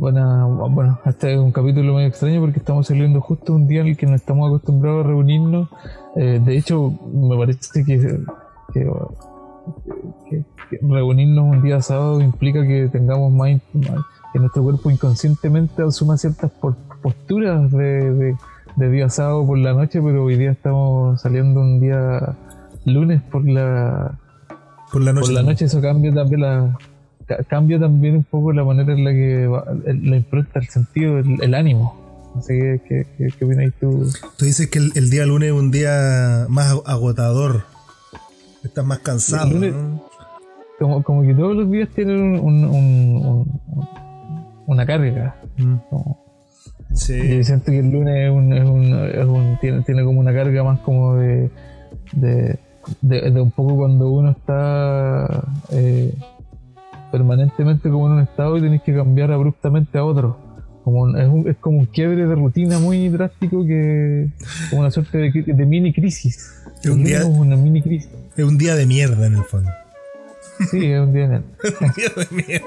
Bueno, bueno, este es un capítulo medio extraño porque estamos saliendo justo un día en el que no estamos acostumbrados a reunirnos. Eh, de hecho, me parece que, reunirnos un día sábado implica que tengamos más, que nuestro cuerpo inconscientemente asuma ciertas posturas de, día sábado por la noche, pero hoy día estamos saliendo un día lunes por la por la noche, por la noche eso cambia también la cambia también un poco la manera en la que la impronta, el sentido, el, ánimo. Así que, ¿qué, qué, opinas tú? Tú dices que el, día lunes es un día más agotador. Estás más cansado. como, como que todos los días tienen un, una carga. Mm. sí. siento que el lunes es un, es un, tiene, tiene como una carga más como de, de, de, un poco cuando uno está eh, permanentemente como en un estado y tenés que cambiar abruptamente a otro. Como es, es, como un quiebre de rutina muy drástico que como una suerte de, mini crisis. Es un, día, una mini crisis. es un día de mierda en el fondo. Sí, es un día de mierda. un día de mierda.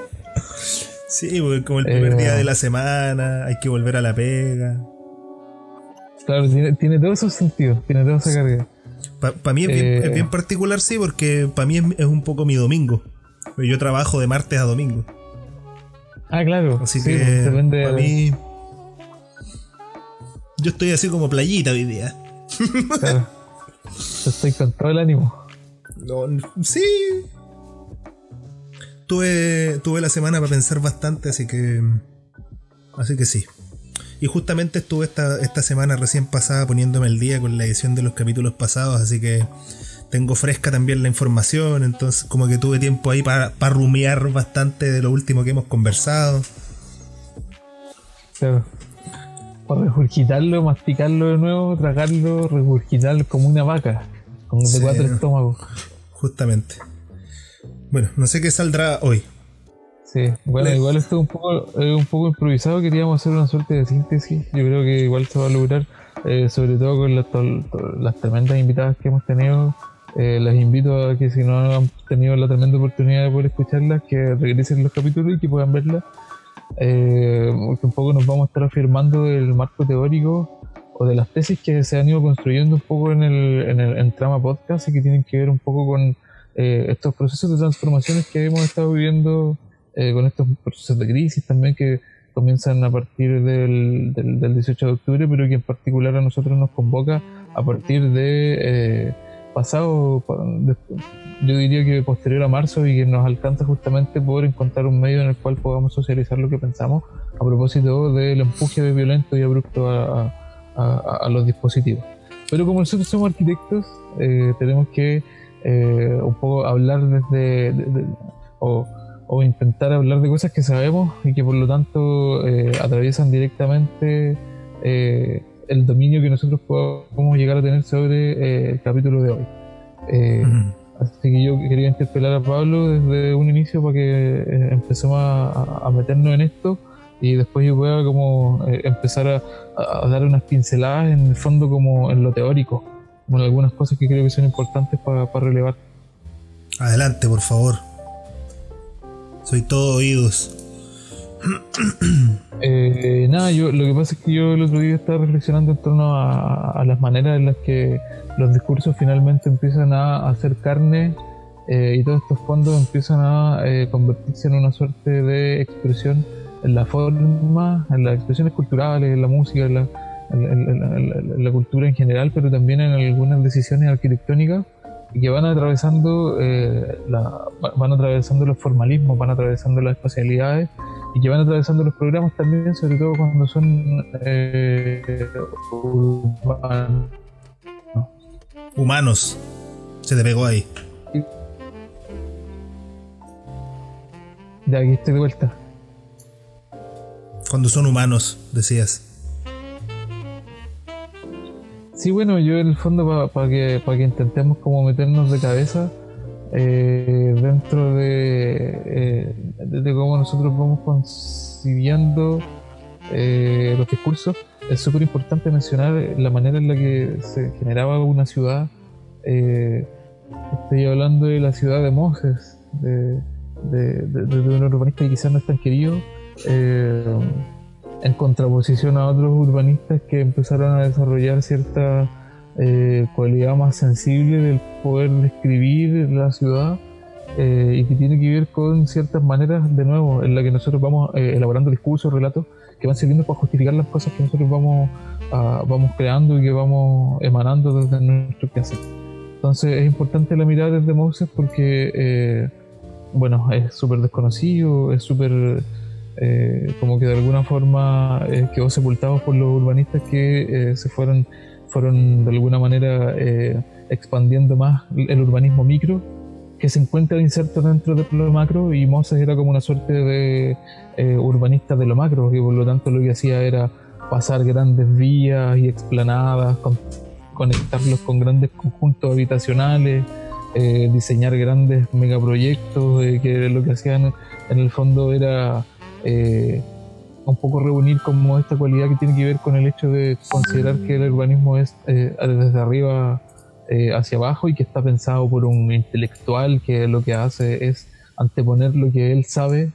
Sí, como el primer día de la semana, hay que volver a la pega. Claro, tiene, todos esos sentidos, tiene toda esa carga. Para mí es, bien, es, bien, particular, sí, porque para mí es, un poco mi domingo. Yo trabajo de martes a domingo. Ah, claro. Así que depende para mí. Yo estoy así como playita hoy día. Claro. Estoy con todo el ánimo. No, sí. Tuve, tuve la semana para pensar bastante, así que. Así que sí. Y justamente estuve esta, esta semana recién pasada poniéndome el día con la edición de los capítulos pasados, así que tengo fresca también la información, entonces como que tuve tiempo ahí para rumiar bastante de lo último que hemos conversado. Claro. Para regurgitarlo, masticarlo de nuevo, tragarlo, regurgitarlo como una vaca, con de cuatro estómagos. Justamente. Bueno, no sé qué saldrá hoy. Sí, bueno, igual esto es un poco, un poco improvisado, queríamos hacer una suerte de síntesis, yo creo que igual se va a lograr, eh, sobre todo con las tremendas invitadas que hemos tenido eh, les invito a que si no han tenido la tremenda oportunidad de poder escucharlas, que regresen los capítulos y que puedan verlas. Eh, un poco nos vamos a estar afirmando del marco teórico o de las tesis que se han ido construyendo un poco en el, en el trama podcast y que tienen que ver un poco con eh, estos procesos de transformaciones que hemos estado viviendo, eh, con estos procesos de crisis también que comienzan a partir del, del, del, 18 de octubre, pero que en particular a nosotros nos convoca a partir de pasado, yo diría que posterior a marzo y que nos alcanza justamente poder encontrar un medio en el cual podamos socializar lo que pensamos a propósito del empuje violento y abrupto a, los dispositivos. Pero como nosotros somos arquitectos, eh, tenemos que eh, un poco hablar desde, o, intentar hablar de cosas que sabemos y que por lo tanto eh, atraviesan directamente el dominio que nosotros podemos llegar a tener sobre eh, el capítulo de hoy. Eh, así que yo quería interpelar a Pablo desde un inicio para que eh, empecemos a, meternos en esto y después yo pueda como empezar a, dar unas pinceladas en el fondo como en lo teórico, como algunas cosas que creo que son importantes para relevar. Adelante, por favor. Soy todo oídos. Eh, nada, yo lo que pasa es que yo el otro día estaba reflexionando en torno a, las maneras en las que los discursos finalmente empiezan a hacer carne eh, y todos estos fondos empiezan a eh, convertirse en una suerte de expresión en la forma, en las expresiones culturales, en la música, en la, en la cultura en general, pero también en algunas decisiones arquitectónicas que van atravesando eh, van atravesando los formalismos, van atravesando las espacialidades y que van atravesando los programas también, sobre todo cuando son eh, humanos. humanos. Se te pegó ahí. Ya aquí estoy de vuelta. Cuando son humanos, decías. Sí, bueno, yo en el fondo para que, para que intentemos como meternos de cabeza eh, dentro eh, de, cómo nosotros vamos concibiendo eh, los discursos, es súper importante mencionar la manera en la que se generaba una ciudad. estoy hablando de la ciudad de Moses, de, de, un urbanista que quizás no es tan querido, en contraposición a otros urbanistas que empezaron a desarrollar cierta eh, cualidad más sensible del poder describir la ciudad eh, y que tiene que ver con ciertas maneras, de nuevo, en la que nosotros vamos eh, elaborando discursos, relatos que van sirviendo para justificar las cosas que nosotros vamos, vamos creando y que vamos emanando desde nuestro quehacer. Entonces es importante la mirada desde Moses porque, bueno, es súper desconocido, es súper eh, como que de alguna forma eh, quedó sepultado por los urbanistas que eh, se fueron, fueron de alguna manera expandiendo más el urbanismo micro que se encuentra inserto dentro de lo macro y Moses era como una suerte de urbanista de lo macro que por lo tanto lo que hacía era pasar grandes vías y explanadas, conectarlos con grandes conjuntos habitacionales, diseñar grandes megaproyectos, que lo que hacían en el fondo era eh, un poco reunir como esta cualidad que tiene que ver con el hecho de considerar que el urbanismo es eh, desde arriba eh, hacia abajo y que está pensado por un intelectual que lo que hace es anteponer lo que él sabe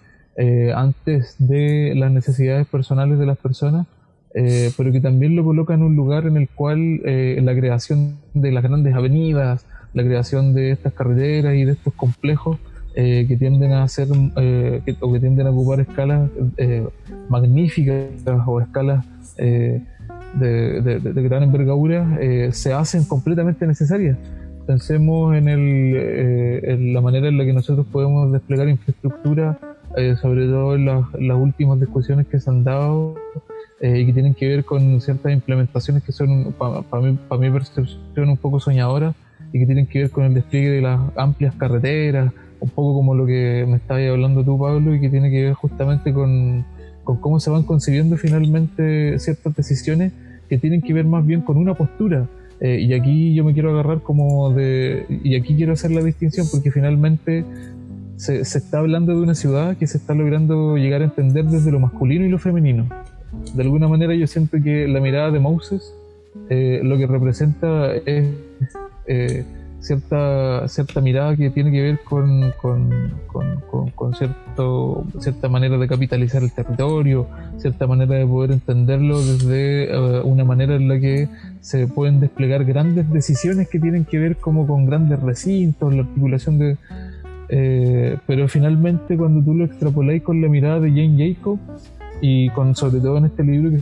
antes de las necesidades personales de las personas, pero que también lo coloca en un lugar en el cual la creación de las grandes avenidas, la creación de estas carreteras y de estos complejos eh, que tienden a hacer eh, o que tienden a ocupar escalas eh, magníficas o escalas de, gran envergadura se hacen completamente necesarias. Pensemos en, el, la manera en la que nosotros podemos desplegar infraestructura, sobre todo en las, últimas discusiones que se han dado y que tienen que ver con ciertas implementaciones que son, para mi, mi percepción, un poco soñadoras y que tienen que ver con el despliegue de las amplias carreteras, un poco como lo que me estabas hablando tú, Pablo, y que tiene que ver justamente con, cómo se van concibiendo finalmente ciertas decisiones que tienen que ver más bien con una postura. Eh, y aquí yo me quiero agarrar como de... Y aquí quiero hacer la distinción porque finalmente se, está hablando de una ciudad que se está logrando llegar a entender desde lo masculino y lo femenino. De alguna manera yo siento que la mirada de Moses eh, lo que representa es... Eh, cierta, cierta mirada que tiene que ver con, con, cierto, cierta manera de capitalizar el territorio, cierta manera de poder entenderlo desde eh, una manera en la que se pueden desplegar grandes decisiones que tienen que ver como con grandes recintos, la articulación de... Eh, pero finalmente cuando tú lo extrapoláis con la mirada de Jane Jacob y con sobre todo en este libro que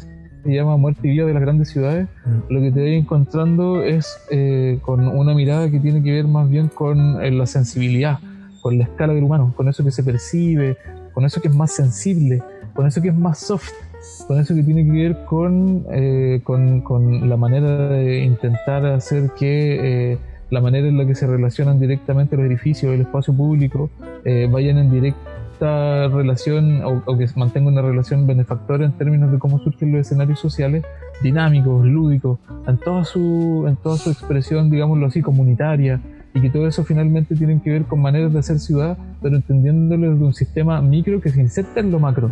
se llama Muerte y Vida de las Grandes Ciudades, mm. lo que te voy encontrando es eh, con una mirada que tiene que ver más bien con eh, la sensibilidad, con la escala del humano, con eso que se percibe, con eso que es más sensible, con eso que es más soft, con eso que tiene que ver con, eh, con, con, la manera de intentar hacer que la manera en la que se relacionan directamente los edificios, el espacio público, vayan en directo relación o, que mantenga una relación benefactora en términos de cómo surgen los escenarios sociales dinámicos, lúdicos, en toda su, en toda su expresión, digámoslo así, comunitaria, y que todo eso finalmente tiene que ver con maneras de hacer ciudad, pero entendiéndolo desde un sistema micro que se inserta en lo macro.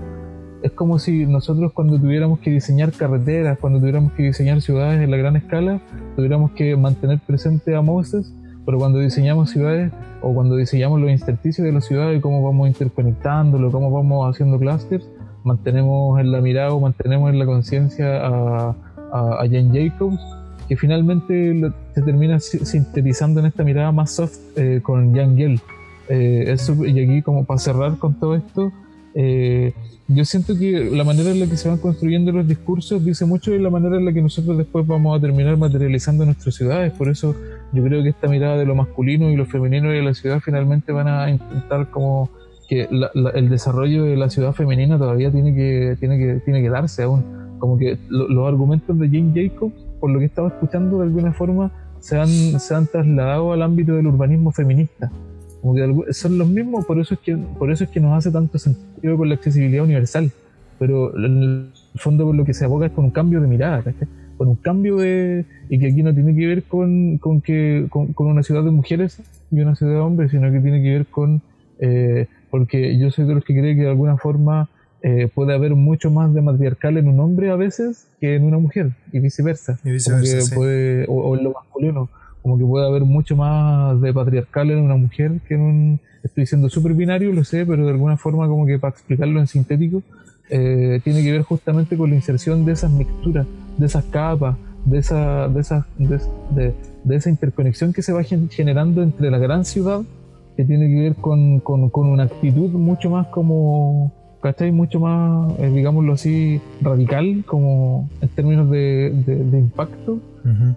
Es como si nosotros cuando tuviéramos que diseñar carreteras, cuando tuviéramos que diseñar ciudades en la gran escala, tuviéramos que mantener presente a Moses pero cuando diseñamos ciudades o cuando diseñamos los intersticios de la ciudad y cómo vamos interconectándolo, cómo vamos haciendo clusters, mantenemos en la mirada o mantenemos en la conciencia a, a, Jan Jacobs, que finalmente se termina sintetizando en esta mirada más soft eh, con Jan Gell. Eh, y aquí como para cerrar con todo esto, eh, yo siento que la manera en la que se van construyendo los discursos dice mucho de la manera en la que nosotros después vamos a terminar materializando nuestras ciudades. Por eso yo creo que esta mirada de lo masculino y lo femenino de la ciudad finalmente van a intentar como que el desarrollo de la ciudad femenina todavía tiene que, tiene que, tiene que darse aún. Como que los argumentos de Jane Jacobs, por lo que estaba escuchando de alguna forma, se han, se han trasladado al ámbito del urbanismo feminista son los mismos, por eso es que por eso es que nos hace tanto sentido con la accesibilidad universal. Pero en el fondo por lo que se aboga es con un cambio de mirada, con un cambio de. y que aquí no tiene que ver con, con que, con, una ciudad de mujeres y una ciudad de hombres, sino que tiene que ver con. Eh, porque yo soy de los que cree que de alguna forma eh, puede haber mucho más de matriarcal en un hombre a veces que en una mujer, y viceversa. Y viceversa puede, o en lo masculino como que puede haber mucho más de patriarcal en una mujer que en un... Estoy diciendo súper binario, lo sé, pero de alguna forma como que para explicarlo en sintético, eh, tiene que ver justamente con la inserción de esas mixturas, de esas capas, de esa, de, esa, de, esa interconexión que se va generando entre la gran ciudad, que tiene que ver con, con, una actitud mucho más como, ¿cachai? Mucho más, eh, digámoslo así, radical, como en términos de impacto,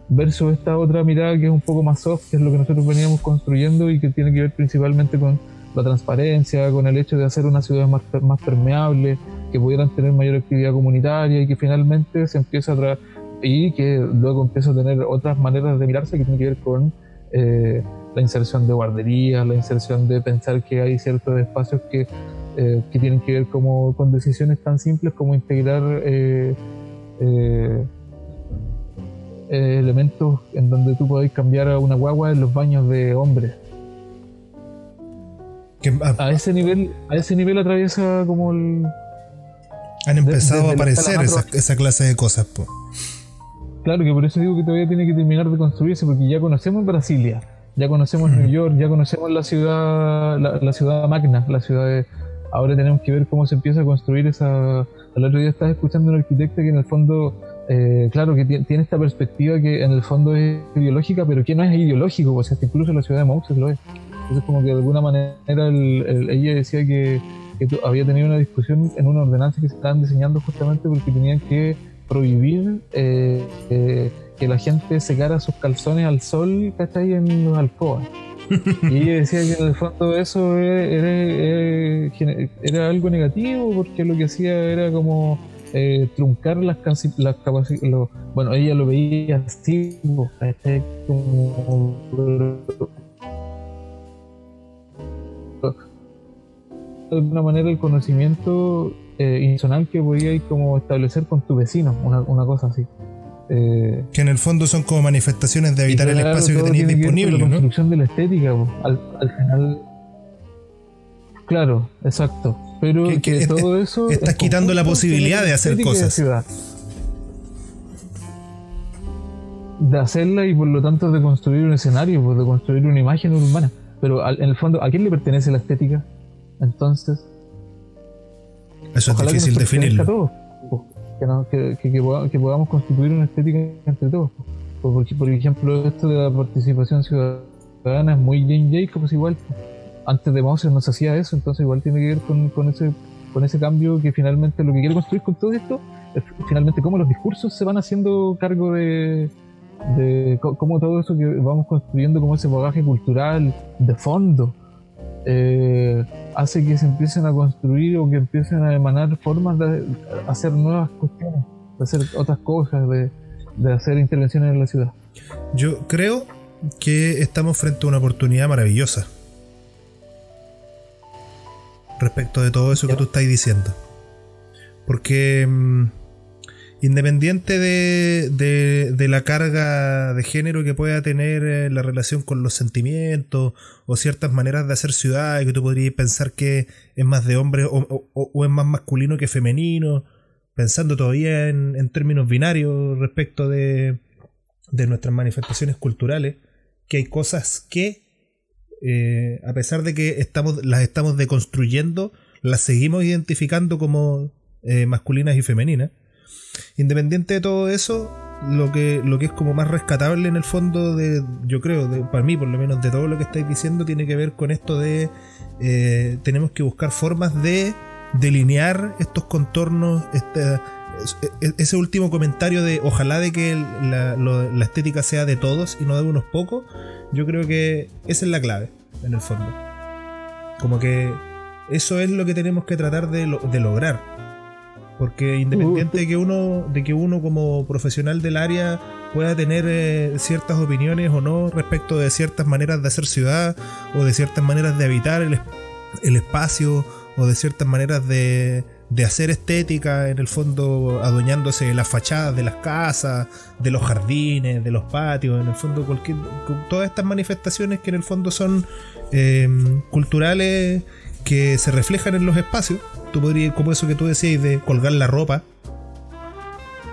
versus esta otra mirada que es un poco más soft, que es lo que nosotros veníamos construyendo y que tiene que ver principalmente con la transparencia, con el hecho de hacer una ciudad más, más permeable, que pudieran tener mayor actividad comunitaria y que finalmente se empieza a y que luego empieza a tener otras maneras de mirarse que tienen que ver con eh, la inserción de guarderías, la inserción de pensar que hay ciertos espacios que, eh, que tienen que ver como, con decisiones tan simples como integrar eh, elementos en donde tú podéis cambiar a una guagua en los baños de hombres. a ese nivel, a ese nivel atraviesa como el, han empezado a aparecer esa, clase de cosas. Claro que por eso digo que todavía tiene que terminar de construirse, porque ya conocemos Brasilia, ya conocemos New York, ya conocemos la ciudad, la, ciudad magna, la ciudad de... Ahora tenemos que ver cómo se empieza a construir esa... El otro día estaba escuchando a un arquitecto que en el fondo, eh, claro, que tiene esta perspectiva que en el fondo es ideológica, pero que no es ideológico, o sea, incluso la ciudad de Mauxes lo es. Entonces como que de alguna manera ella decía que que había tenido una discusión en una ordenanza que se estaban diseñando justamente porque tenían que prohibir eh, eh, que la gente secara sus calzones al sol, ¿cachai? En los alcobas. y ella decía que en el fondo eso era, era, algo negativo porque lo que hacía era como eh, truncar las, las capacidades. Bueno, ella lo veía así, como de alguna manera el conocimiento eh, que podías como establecer con tu vecino, una, una cosa así. Eh, que en el fondo son como manifestaciones de evitar el espacio que tenías disponible. la construcción de la estética, al, al, final. Claro, exacto. Pero que, todo eso. Estás quitando la posibilidad de hacer cosas. De, hacerla y por lo tanto de construir un escenario, pues, de construir una imagen urbana. Pero en el fondo, ¿a quién le pertenece la estética? Entonces, eso es difícil definirlo. que, que, podamos constituir una estética entre todos. Porque, por ejemplo, esto de la participación ciudadana es muy Jane Jacobs igual. Antes de Moses no se hacía eso, entonces igual tiene que ver con, con, ese, con ese cambio que finalmente lo que quiere construir con todo esto es finalmente cómo los discursos se van haciendo cargo de, de cómo todo eso que vamos construyendo como ese bagaje cultural de fondo eh, hace que se empiecen a construir o que empiecen a emanar formas de hacer nuevas cuestiones, de hacer otras cosas, de, hacer intervenciones en la ciudad. Yo creo que estamos frente a una oportunidad maravillosa respecto de todo eso que tú estás diciendo. Porque mm, Independiente de, la carga de género que pueda tener eh, la relación con los sentimientos o ciertas maneras de hacer ciudad, que tú podrías pensar que es más de hombre o, es más masculino que femenino, pensando todavía en, términos binarios respecto de, nuestras manifestaciones culturales, que hay cosas que, eh, a pesar de que estamos, las estamos deconstruyendo, las seguimos identificando como eh, masculinas y femeninas. Independiente de todo eso, lo que, lo que es como más rescatable en el fondo de, yo creo, para mí por lo menos de todo lo que estáis diciendo, tiene que ver con esto de eh, tenemos que buscar formas de delinear estos contornos, ese último comentario de ojalá de que la, estética sea de todos y no de unos pocos, yo creo que esa es la clave, en el fondo. Como que eso es lo que tenemos que tratar de, de lograr porque independiente de que uno, de que uno como profesional del área pueda tener eh, ciertas opiniones o no respecto de ciertas maneras de hacer ciudad o de ciertas maneras de habitar el, el espacio o de ciertas maneras de, de hacer estética, en el fondo adueñándose de las fachadas de las casas, de los jardines, de los patios, en el fondo cualquier, todas estas manifestaciones que en el fondo son eh, culturales que se reflejan en los espacios Tú podrías, como eso que tú decías de colgar la ropa.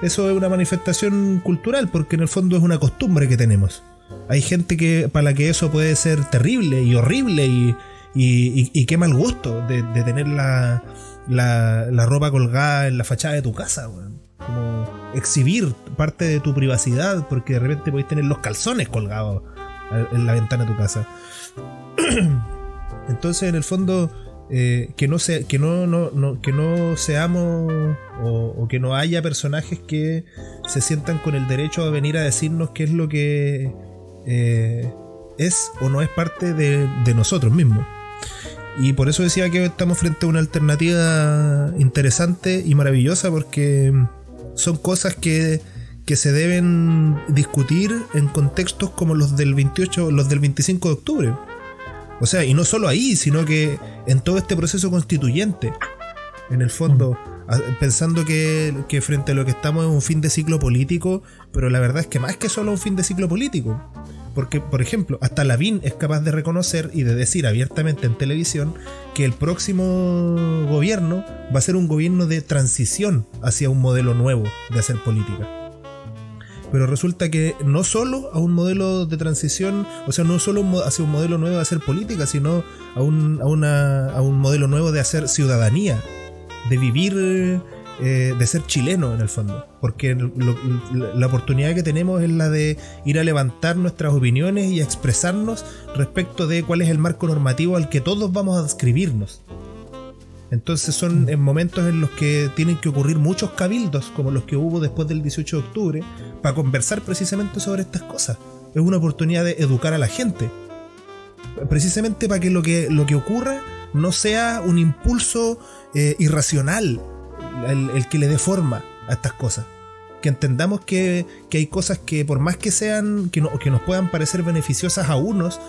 Eso es una manifestación cultural, porque en el fondo es una costumbre que tenemos. Hay gente que para la que eso puede ser terrible y horrible y, y, qué mal gusto de, tener la, la, la, ropa colgada en la fachada de tu casa, weón. Como exhibir parte de tu privacidad, porque de repente podéis tener los calzones colgados en la ventana de tu casa. Entonces, en el fondo, eh, que, no se, que, no, no, que no seamos o, que no haya personajes que se sientan con el derecho a venir a decirnos qué es lo que eh, es o no es parte de, de nosotros mismos. Y por eso decía que estamos frente a una alternativa interesante y maravillosa porque son cosas que, que se deben discutir en contextos como los del 28, los del 25 de octubre. O sea, y no solo ahí, sino que en todo este proceso constituyente. En el fondo, pensando que, que, frente a lo que estamos es un fin de ciclo político, pero la verdad es que más que solo un fin de ciclo político. Porque, por ejemplo, hasta Lavín es capaz de reconocer y de decir abiertamente en televisión que el próximo gobierno va a ser un gobierno de transición hacia un modelo nuevo de hacer política. Pero resulta que no solo a un modelo de transición, o sea, no solo hacia un modelo nuevo de hacer política, sino a un, a una, a un modelo nuevo de hacer ciudadanía, de vivir, eh, de ser chileno en el fondo. Porque la oportunidad que tenemos es la de ir a levantar nuestras opiniones y a expresarnos respecto de cuál es el marco normativo al que todos vamos a describirnos. Entonces son en momentos en los que tienen que ocurrir muchos cabildos, como los que hubo después del 18 de octubre, para conversar precisamente sobre estas cosas. Es una oportunidad de educar a la gente. Precisamente para que lo que, lo que ocurra no sea un impulso eh, irracional el, que le dé forma a estas cosas. Que entendamos que, hay cosas que por más que sean, que, que nos puedan parecer beneficiosas a unos,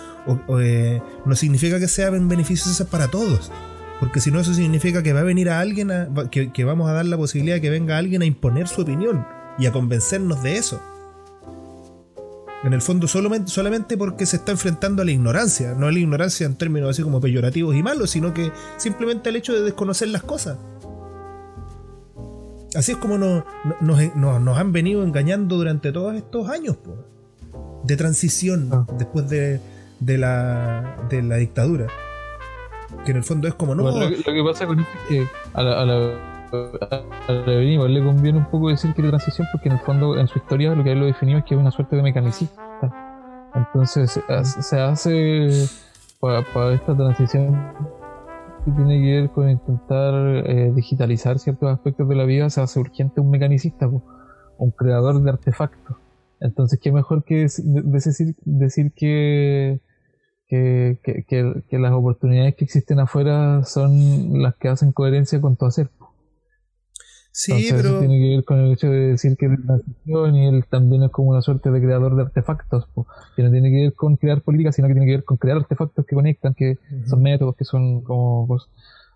eh, no significa que sean beneficiosas para todos. Porque si no, eso significa que va a venir a alguien, que, vamos a dar la posibilidad de que venga alguien a imponer su opinión y a convencernos de eso. En el fondo, solamente, solamente porque se está enfrentando a la ignorancia, no a la ignorancia en términos así como peyorativos y malos, sino que simplemente al hecho de desconocer las cosas. Así es como nos, nos, han venido engañando durante todos estos años de transición ah. después de, de, la, de la dictadura. Que en el fondo es como no. lo, que, pasa con esto es que a la, a la, le conviene un poco decir que la transición, porque en el fondo, en su historia, lo que él lo definió es que es una suerte de mecanicista. Entonces, se hace para, esta transición que tiene que ver con intentar eh, digitalizar ciertos aspectos de la vida, se hace urgente un mecanicista, un creador de artefactos. Entonces, qué mejor que decir, que, las oportunidades que existen afuera son las que hacen coherencia con tu hacer. Sí, pero. Eso tiene que ver con el hecho de decir que es transición y él también es como una suerte de creador de artefactos, que no tiene que ver con crear política, sino que tiene que ver con crear artefactos que conectan, que son métodos, que son como.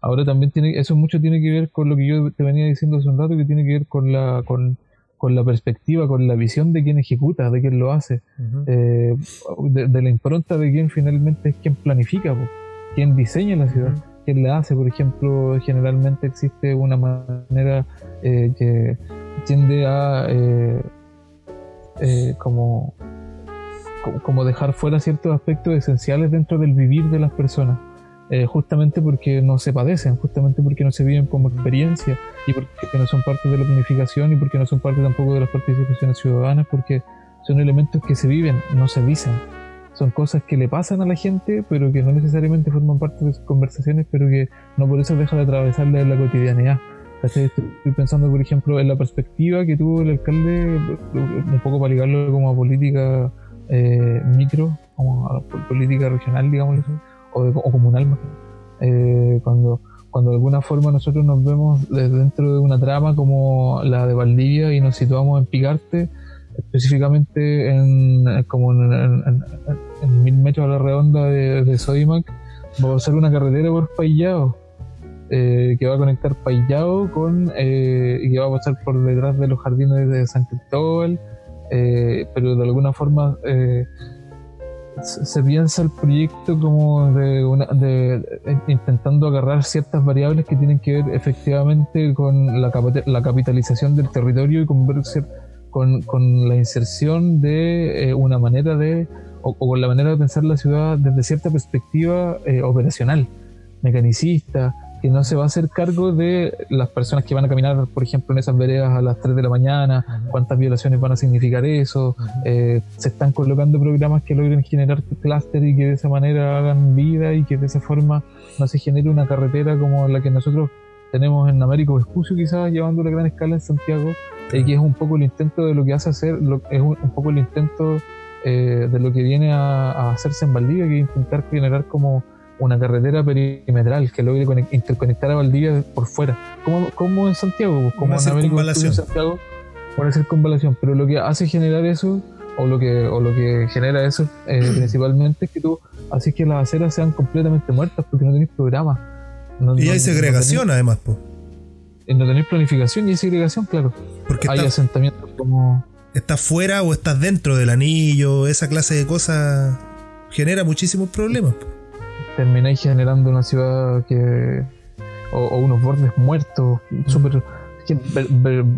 Ahora también tiene. Eso mucho tiene que ver con lo que yo te venía diciendo hace un rato, que tiene que ver con la. con con la perspectiva, con la visión de quien ejecuta, de quien lo hace, eh, de, la impronta de quien finalmente es quien planifica, quien diseña la ciudad, quien la hace. Por ejemplo, generalmente existe una manera eh, que tiende a eh, como, como dejar fuera ciertos aspectos esenciales dentro del vivir de las personas. Eh, justamente porque no se padecen, justamente porque no se viven como experiencia y porque no son parte de la planificación y porque no son parte tampoco de las participaciones ciudadanas, porque son elementos que se viven, no se dicen. Son cosas que le pasan a la gente, pero que no necesariamente forman parte de sus conversaciones, pero que no por eso deja de atravesarle la cotidianidad. Estoy pensando, por ejemplo, en la perspectiva que tuvo el alcalde, un poco para ligarlo como a política eh, micro, como a política regional, digamos o, comunal eh, cuando, cuando de alguna forma nosotros nos vemos dentro de una trama como la de Valdivia y nos situamos en Picarte, específicamente en, como en, mil metros a la redonda de, de Sodimac, va a ser una carretera por Payao. Eh, que va a conectar Payao con eh, y que va a pasar por detrás de los jardines de San Cristóbal, pero de alguna forma se piensa el proyecto como de, una, de, intentando agarrar ciertas variables que tienen que ver efectivamente con la, la capitalización del territorio y con, con, la inserción de eh, una manera de o, con la manera de pensar la ciudad desde cierta perspectiva eh, operacional, mecanicista, que no se va a hacer cargo de las personas que van a caminar, por ejemplo, en esas veredas a las 3 de la mañana, cuántas violaciones van a significar eso, eh, se están colocando programas que logren generar clúster y que de esa manera hagan vida y que de esa forma no se genere una carretera como la que nosotros tenemos en Américo Vespucio quizás llevando la gran escala en Santiago, y que es un poco el intento de lo que hace hacer, es un, poco el intento eh, de lo que viene a, a hacerse en Valdivia, que es intentar generar como una carretera perimetral que logre interconectar a Valdivia por fuera, como, como en Santiago, como en América en Santiago, puede hacer convalación, pero lo que hace generar eso, o lo que, o lo que genera eso eh, principalmente es que tú haces que las aceras sean completamente muertas porque no tenés programa. y hay segregación además, pues. No tenés planificación y hay segregación, claro. Porque hay asentamientos como... Estás fuera o estás dentro del anillo, esa clase de cosas genera muchísimos problemas termináis generando una ciudad que. o, unos bordes muertos, súper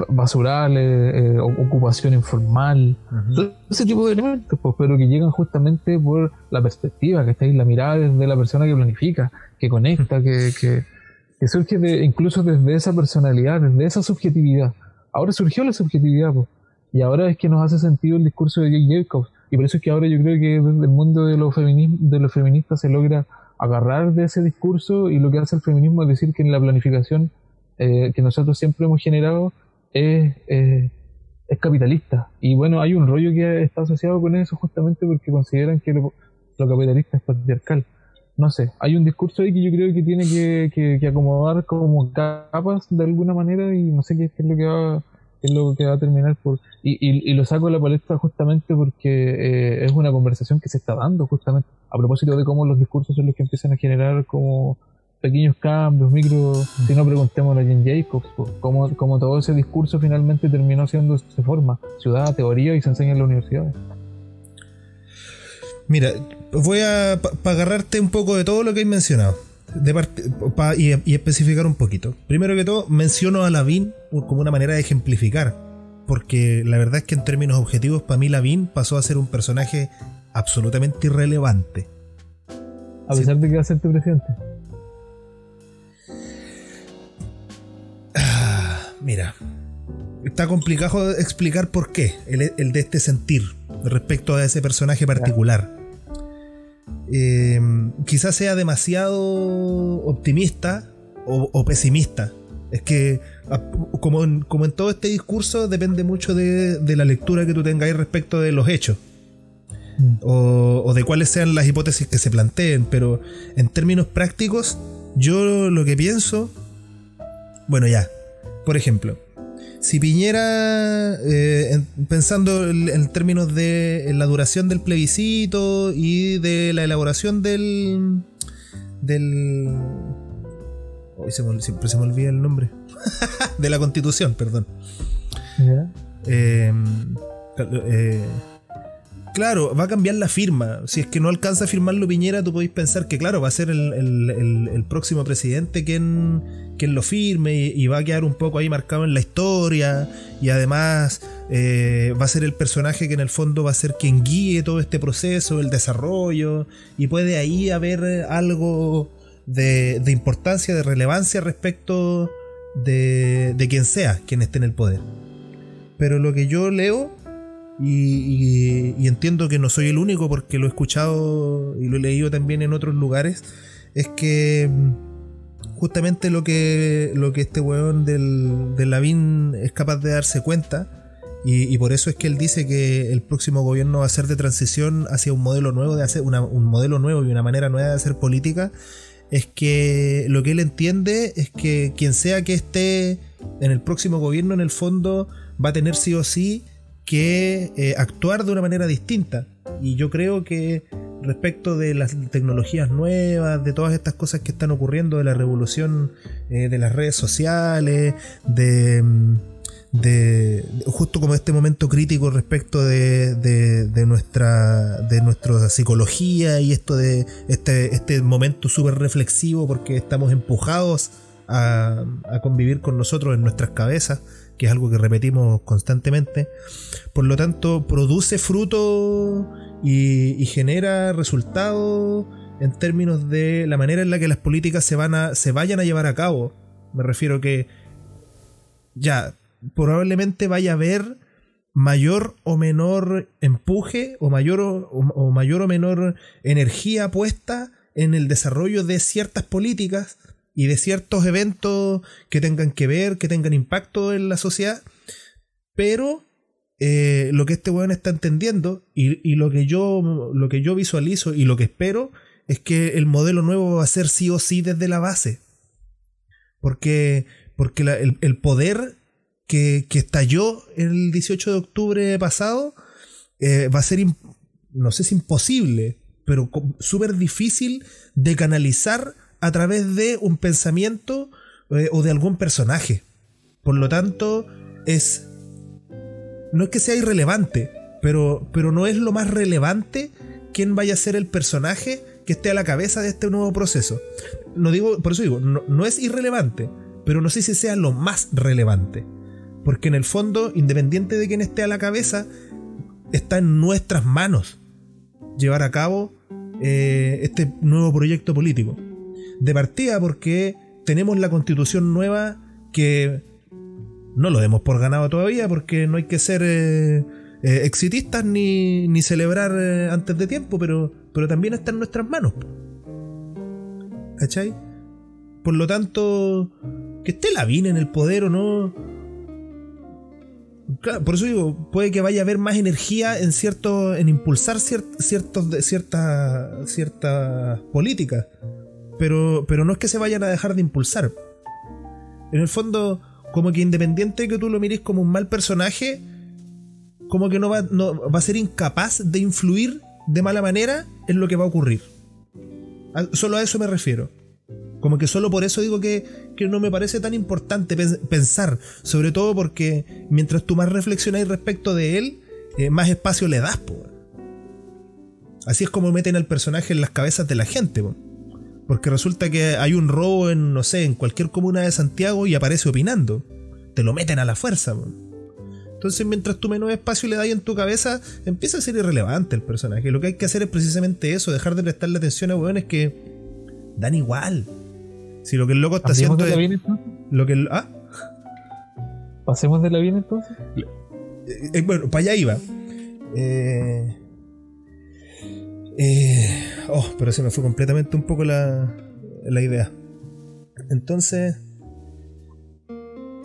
basurales, eh, ocupación informal, ese tipo de elementos, pues, pero que llegan justamente por la perspectiva, que estáis la mirada desde la persona que planifica, que conecta, que, que, surge de, incluso desde esa personalidad, desde esa subjetividad. Ahora surgió la subjetividad, pues, y ahora es que nos hace sentido el discurso de Jay Jacobs, y por eso es que ahora yo creo que desde el mundo de los, de los feministas se logra agarrar de ese discurso y lo que hace el feminismo es decir que en la planificación eh, que nosotros siempre hemos generado es, es, capitalista. Y bueno, hay un rollo que está asociado con eso justamente porque consideran que lo, capitalista es patriarcal. No sé, hay un discurso ahí que yo creo que tiene que, que, acomodar como capas de alguna manera y no sé qué, es lo que va es lo que va a terminar por y, y, lo saco de la palestra justamente porque eh, es una conversación que se está dando justamente a propósito de cómo los discursos son los que empiezan a generar como pequeños cambios, micro, si no preguntemos a Jane Jacobs, cómo, cómo, todo ese discurso finalmente terminó siendo de forma, ciudad, teoría y se enseña en la universidad. Mira, voy a agarrarte un poco de todo lo que he mencionado de y, especificar un poquito. Primero que todo, menciono a Lavín como una manera de ejemplificar, porque la verdad es que en términos objetivos, para mí Lavín pasó a ser un personaje absolutamente irrelevante. A pesar de que va a ser tu presidente. Ah, mira, está complicado explicar por qué el, de este sentir respecto a ese personaje particular. Eh, quizás sea demasiado optimista o, pesimista. Es que, como en, como en, todo este discurso, depende mucho de, la lectura que tú tengáis respecto de los hechos. Mm. O, o, de cuáles sean las hipótesis que se planteen. Pero en términos prácticos, yo lo que pienso. Bueno, ya. Por ejemplo, si Piñera, eh, pensando en, términos de la duración del plebiscito y de la elaboración del. del. Hoy siempre se me olvida el nombre. de la constitución, perdón. Eh, eh, claro, va a cambiar la firma. Si es que no alcanza a firmarlo Piñera, tú podéis pensar que, claro, va a ser el próximo presidente quien quien lo firme y, va a quedar un poco ahí marcado en la historia y además eh, va a ser el personaje que en el fondo va a ser quien guíe todo este proceso, el desarrollo y puede ahí haber algo de, importancia, de relevancia respecto de, quien sea quien esté en el poder. Pero lo que yo leo y, y, entiendo que no soy el único porque lo he escuchado y lo he leído también en otros lugares, es que justamente lo que, lo que este weón del, del Lavín es capaz de darse cuenta. Y, por eso es que él dice que el próximo gobierno va a ser de transición hacia un modelo nuevo de hacer un modelo nuevo y una manera nueva de hacer política. Es que lo que él entiende es que quien sea que esté en el próximo gobierno, en el fondo, va a tener sí o sí que eh, actuar de una manera distinta. Y yo creo que respecto de las tecnologías nuevas, de todas estas cosas que están ocurriendo, de la revolución eh, de las redes sociales, de, mm, de, justo como este momento crítico respecto de, de, nuestra de nuestra psicología y esto de este, este momento súper reflexivo porque estamos empujados a, a convivir con nosotros en nuestras cabezas que es algo que repetimos constantemente. Por lo tanto, produce fruto y, genera resultados en términos de la manera en la que las políticas se, van a, se vayan a llevar a cabo. Me refiero que ya, probablemente vaya a haber mayor o menor empuje o mayor o, mayor o menor energía puesta en el desarrollo de ciertas políticas y de ciertos eventos que tengan que ver, que tengan impacto en la sociedad. Pero eh, lo que este weón está entendiendo y, lo, que yo, lo que yo visualizo y lo que espero es que el modelo nuevo va a ser sí o sí desde la base. Porque, porque el, poder que, que, estalló el 18 de octubre pasado eh, va a ser, no sé si imposible, pero súper difícil de canalizar a través de un pensamiento eh, o de algún personaje. Por lo tanto, es. No es que sea irrelevante, pero, pero no es lo más relevante quién vaya a ser el personaje que esté a la cabeza de este nuevo proceso. No digo, por eso digo, no, es irrelevante, pero no sé si sea lo más relevante. Porque en el fondo, independiente de quién esté a la cabeza, está en nuestras manos llevar a cabo eh, este nuevo proyecto político. De partida porque tenemos la constitución nueva que no lo demos por ganado todavía porque no hay que ser eh, eh, exitistas ni, ni celebrar antes de tiempo, pero pero también está en nuestras manos. ¿Cachai? Por lo tanto, que esté la Lavín en el poder o no. por eso digo, puede que vaya a haber más energía en cierto. en impulsar ciertos de ciertas. ciertas políticas. Pero, pero no es que se vayan a dejar de impulsar. En el fondo, como que independiente de que tú lo mires como un mal personaje, como que no va, no, va a ser incapaz de influir de mala manera es lo que va a ocurrir. solo a eso me refiero. Como que solo por eso digo que, no me parece tan importante pensar, sobre todo porque mientras tú más reflexionas respecto de él, eh, más espacio le das. Así es como meten al personaje en las cabezas de la gente. Porque resulta que hay un robo en, no sé, en cualquier comuna de Santiago y aparece opinando. Te lo meten a la fuerza. Entonces, mientras tú menos espacio le das en tu cabeza, empieza a ser irrelevante el personaje. Lo que hay que hacer es precisamente eso, dejar de prestarle atención a weones que dan igual. Si lo que el loco está haciendo es. lo que ¿ah? ¿Pasemos de la bien entonces? Eh, eh, bueno, para allá iba. Eh, eh, oh, pero se me fue completamente un poco la, la idea. Entonces.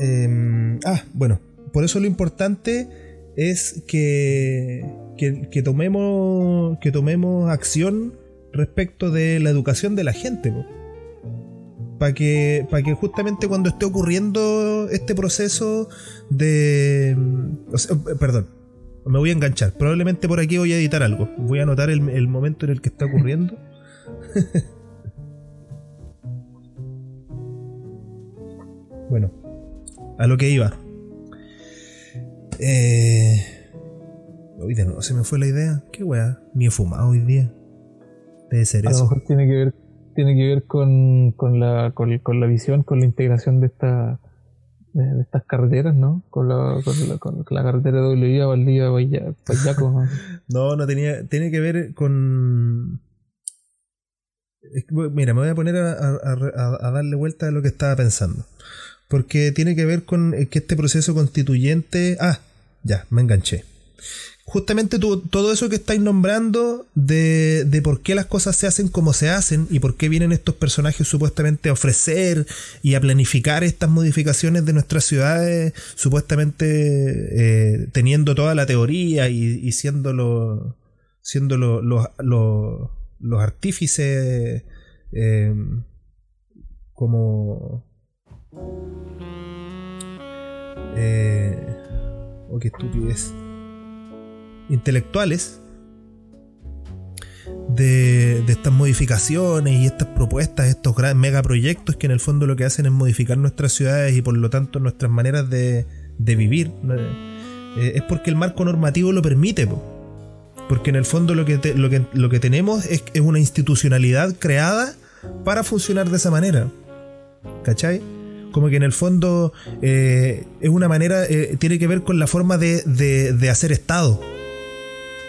Em, ah, bueno por eso lo importante es que, que, tomemos, que tomemos acción respecto de la educación de la gente. Para que, que justamente cuando esté ocurriendo este proceso de... perdón, me voy a enganchar. Probablemente por aquí voy a editar algo. Voy a anotar el, el momento en el que está ocurriendo. bueno, a lo que iba. Eh. De nuevo se me fue la idea. Qué weá. Ni he fumado hoy día. Debe ser a eso. A lo mejor tiene que ver, tiene que ver con, con, la, con, la visión, con la integración de esta de, estas carreteras, ¿no? Con la, con la, con la carretera de Bolivia, Valdivia, Payaco. ¿no? no, no tenía, tiene que ver con. Mira, me voy a poner a, a, darle vuelta a lo que estaba pensando. Porque tiene que ver con que este proceso constituyente. Ah, ya, me enganché. Justamente todo eso que estáis nombrando de, de, por qué las cosas se hacen como se hacen y por qué vienen estos personajes supuestamente a ofrecer y a planificar estas modificaciones de nuestras ciudades, supuestamente eh, teniendo toda la teoría y, siendo, lo, siendo los artífices eh, como... Eh, oh, qué estupidez, intelectuales de, estas modificaciones y estas propuestas, estos grandes megaproyectos que en el fondo lo que hacen es modificar nuestras ciudades y por lo tanto nuestras maneras de, vivir, eh, es porque el marco normativo lo permite. Porque en el fondo lo que, lo que, lo que tenemos es, es, una institucionalidad creada para funcionar de esa manera. ¿Cachai? Como que en el fondo eh, es una manera, eh, tiene que ver con la forma de, de, hacer Estado.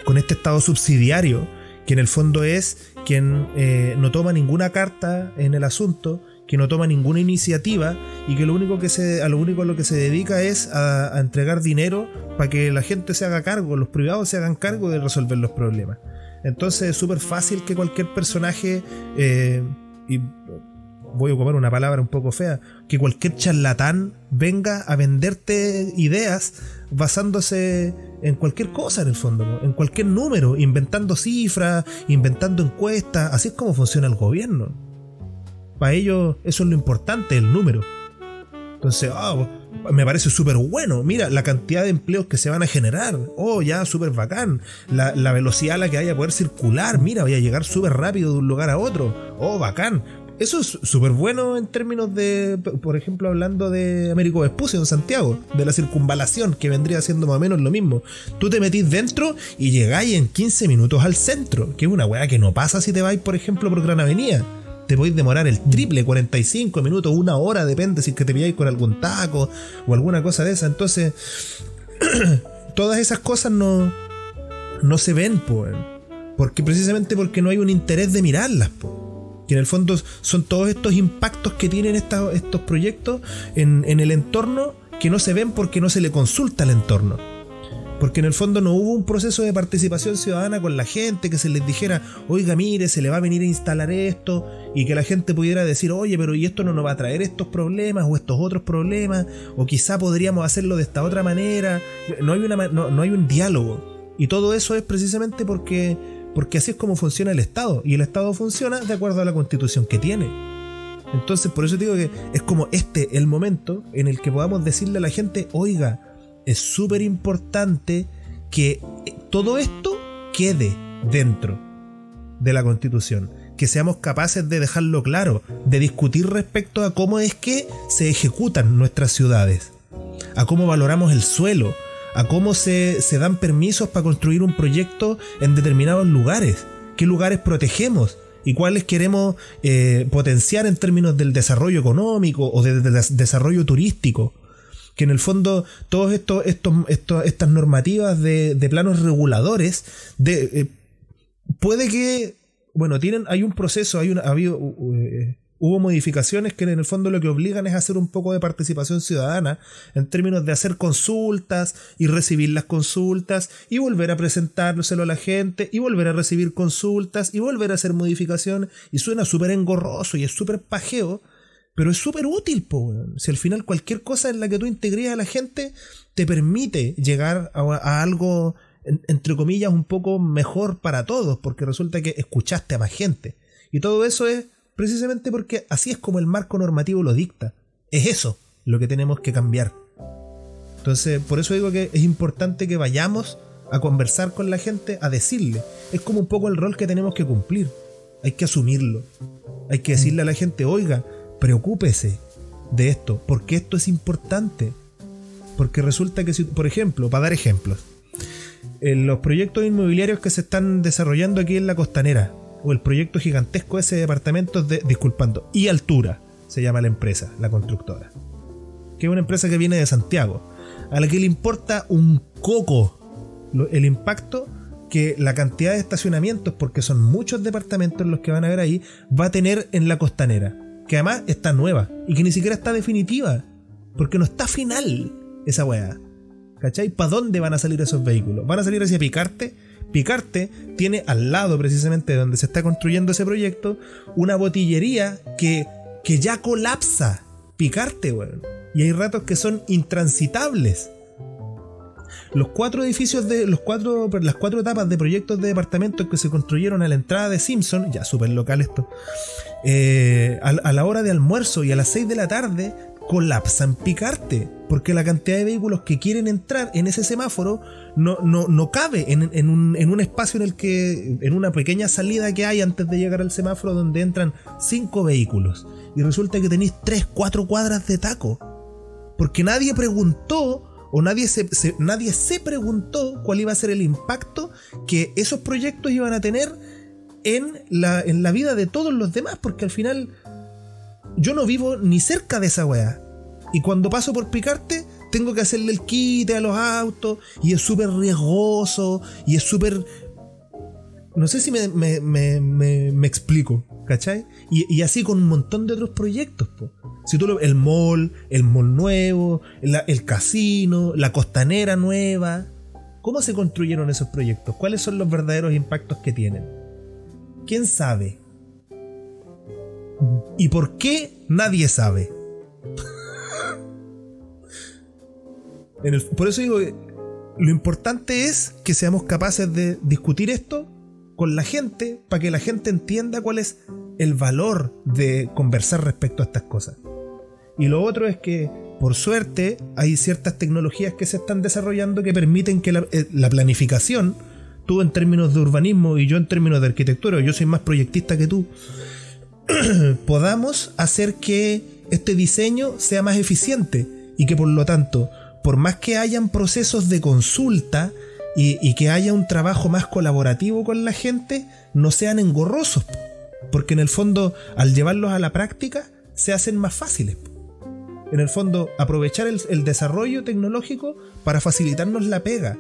Con este Estado subsidiario, que en el fondo es quien eh, no toma ninguna carta en el asunto, que no toma ninguna iniciativa y que lo único que se, a lo único a lo que se dedica es a, entregar dinero para que la gente se haga cargo, los privados se hagan cargo de resolver los problemas. Entonces es súper fácil que cualquier personaje, eh, y voy a ocupar una palabra un poco fea, que cualquier charlatán venga a venderte ideas basándose en cualquier cosa en el fondo, en cualquier número, inventando cifras, inventando encuestas, así es como funciona el gobierno. Para ellos eso es lo importante, el número. Entonces, ah, me parece súper bueno. Mira, la cantidad de empleos que se van a generar. Oh, ya, súper bacán. La, velocidad a la que vaya a poder circular. Mira, voy a llegar súper rápido de un lugar a otro. Oh, bacán. Eso es súper bueno en términos de, por ejemplo, hablando de Américo Vespucio en Santiago, de la circunvalación, que vendría siendo más o menos lo mismo. Tú te metís dentro y llegáis en 15 minutos al centro, que es una weá que no pasa si te vais, por ejemplo, por Gran Avenida te podéis demorar el triple, 45 minutos, una hora, depende si que te pilláis con algún taco o alguna cosa de esa. Entonces, todas esas cosas no, no se ven, pues. Porque precisamente porque no hay un interés de mirarlas, Que en el fondo son todos estos impactos que tienen estos proyectos en, el entorno que no se ven porque no se le consulta al entorno. Porque en el fondo no hubo un proceso de participación ciudadana con la gente que se les dijera, oiga, mire, se le va a venir a instalar esto, y que la gente pudiera decir, oye, pero ¿y esto no nos va a traer estos problemas o estos otros problemas? O quizá podríamos hacerlo de esta otra manera. No hay, una, no, hay un diálogo. Y todo eso es precisamente porque, porque así es como funciona el Estado. Y el Estado funciona de acuerdo a la constitución que tiene. Entonces, por eso digo que es como este el momento en el que podamos decirle a la gente, oiga, es súper importante que todo esto quede dentro de la constitución. Que seamos capaces de dejarlo claro, de discutir respecto a cómo es que se ejecutan nuestras ciudades, a cómo valoramos el suelo, a cómo se, dan permisos para construir un proyecto en determinados lugares, qué lugares protegemos y cuáles queremos eh, potenciar en términos del desarrollo económico o del desarrollo turístico que en el fondo todas estos, estos, estas normativas de, planos reguladores de, eh, puede que bueno tienen hay un proceso hay una habido eh, hubo modificaciones que en el fondo lo que obligan es hacer un poco de participación ciudadana en términos de hacer consultas y recibir las consultas y volver a presentárselo a la gente y volver a recibir consultas y volver a hacer modificaciones y suena súper engorroso y es súper pajeo pero es súper útil, po, Si al final cualquier cosa en la que tú integres a la gente te permite llegar a, algo, entre comillas, un poco mejor para todos, porque resulta que escuchaste a más gente. Y todo eso es precisamente porque así es como el marco normativo lo dicta. Es eso lo que tenemos que cambiar. Entonces, por eso digo que es importante que vayamos a conversar con la gente, a decirle. Es como un poco el rol que tenemos que cumplir. Hay que asumirlo. Hay que decirle a la gente, oiga, preocúpese de esto, porque esto es importante. Porque resulta que, por ejemplo, para dar ejemplos, en los proyectos inmobiliarios que se están desarrollando aquí en la costanera, o el proyecto gigantesco ese de departamentos de, disculpando, y altura, se llama la empresa, la constructora, que es una empresa que viene de Santiago, a la que le importa un coco el impacto que la cantidad de estacionamientos, porque son muchos departamentos los que van a ver ahí, va a tener en la costanera que además está nueva y que ni siquiera está definitiva, porque no está final esa weá. ¿Cachai? ¿Para dónde van a salir esos vehículos? ¿Van a salir hacia Picarte? Picarte tiene al lado precisamente de donde se está construyendo ese proyecto una botillería que, que ya colapsa. Picarte, weón. Y hay ratos que son intransitables. Los cuatro edificios de. Los cuatro, las cuatro etapas de proyectos de departamentos que se construyeron a la entrada de Simpson, ya súper local esto, eh, a, la hora de almuerzo y a las 6 de la tarde, colapsan Picarte. Porque la cantidad de vehículos que quieren entrar en ese semáforo no, no, no cabe en, en, un, en, un, espacio en el que. en una pequeña salida que hay antes de llegar al semáforo donde entran cinco vehículos. Y resulta que tenéis 3, 4 cuadras de taco. Porque nadie preguntó o nadie se, nadie se preguntó cuál iba a ser el impacto que esos proyectos iban a tener en la, en la vida de todos los demás, porque al final yo no vivo ni cerca de esa weá. Y cuando paso por picarte, tengo que hacerle el quite a los autos, y es súper riesgoso, y es súper No sé si me, explico, ¿cachai? Y, así con un montón de otros proyectos. Si tú lo, el mall, el mall nuevo, el casino, la costanera nueva. ¿Cómo se construyeron esos proyectos? ¿Cuáles son los verdaderos impactos que tienen? ¿Quién sabe? ¿Y por qué nadie sabe? por eso digo, lo importante es que seamos capaces de discutir esto con la gente para que la gente entienda cuál es el valor de conversar respecto a estas cosas. Y lo otro es que, por suerte, hay ciertas tecnologías que se están desarrollando que permiten que la, eh, planificación, tú en términos de urbanismo y yo en términos de arquitectura, yo soy más proyectista que tú, podamos hacer que este diseño sea más eficiente y que por lo tanto, por más que hayan procesos de consulta, y, que haya un trabajo más colaborativo con la gente, no sean engorrosos. Porque en el fondo, al llevarlos a la práctica, se hacen más fáciles. En el fondo, aprovechar el, desarrollo tecnológico para facilitarnos la pega.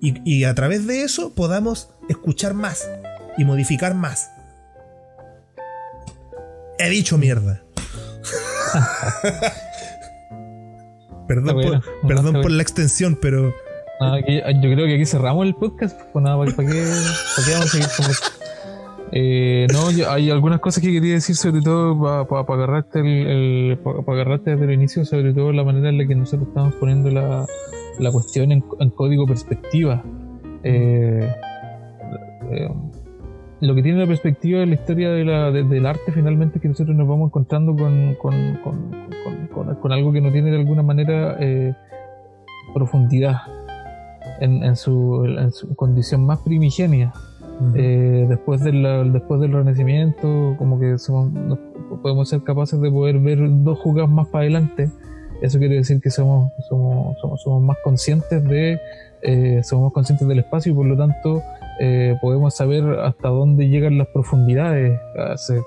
Y, a través de eso podamos escuchar más y modificar más. He dicho mierda. perdón por, perdón por la extensión, pero Ah, yo creo que aquí cerramos el podcast, pues nada, ¿para, qué, vamos a seguir con eh, no, hay algunas cosas que quería decir, sobre todo para agarrarte, el, agarrarte desde el inicio, sobre todo la manera en la que nosotros estamos poniendo la, la cuestión en, código perspectiva. Eh, eh, lo que tiene la perspectiva de la historia de la, del arte finalmente es que nosotros nos vamos encontrando con, con, con, con algo que no tiene de alguna manera eh, profundidad en, su, en su condición más primigenia. Eh, después, del, después del Renacimiento, como que somos, podemos ser capaces de poder ver dos jugadas más para adelante. Eso quiere decir que somos, somos, somos, más conscientes de eh, somos conscientes del espacio y por lo tanto eh, podemos saber hasta dónde llegan las profundidades, se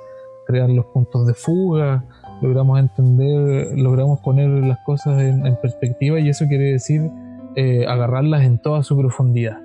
crean los puntos de fuga, logramos entender, logramos poner las cosas en, en perspectiva y eso quiere decir eh, agarrarlas en toda su profundidad.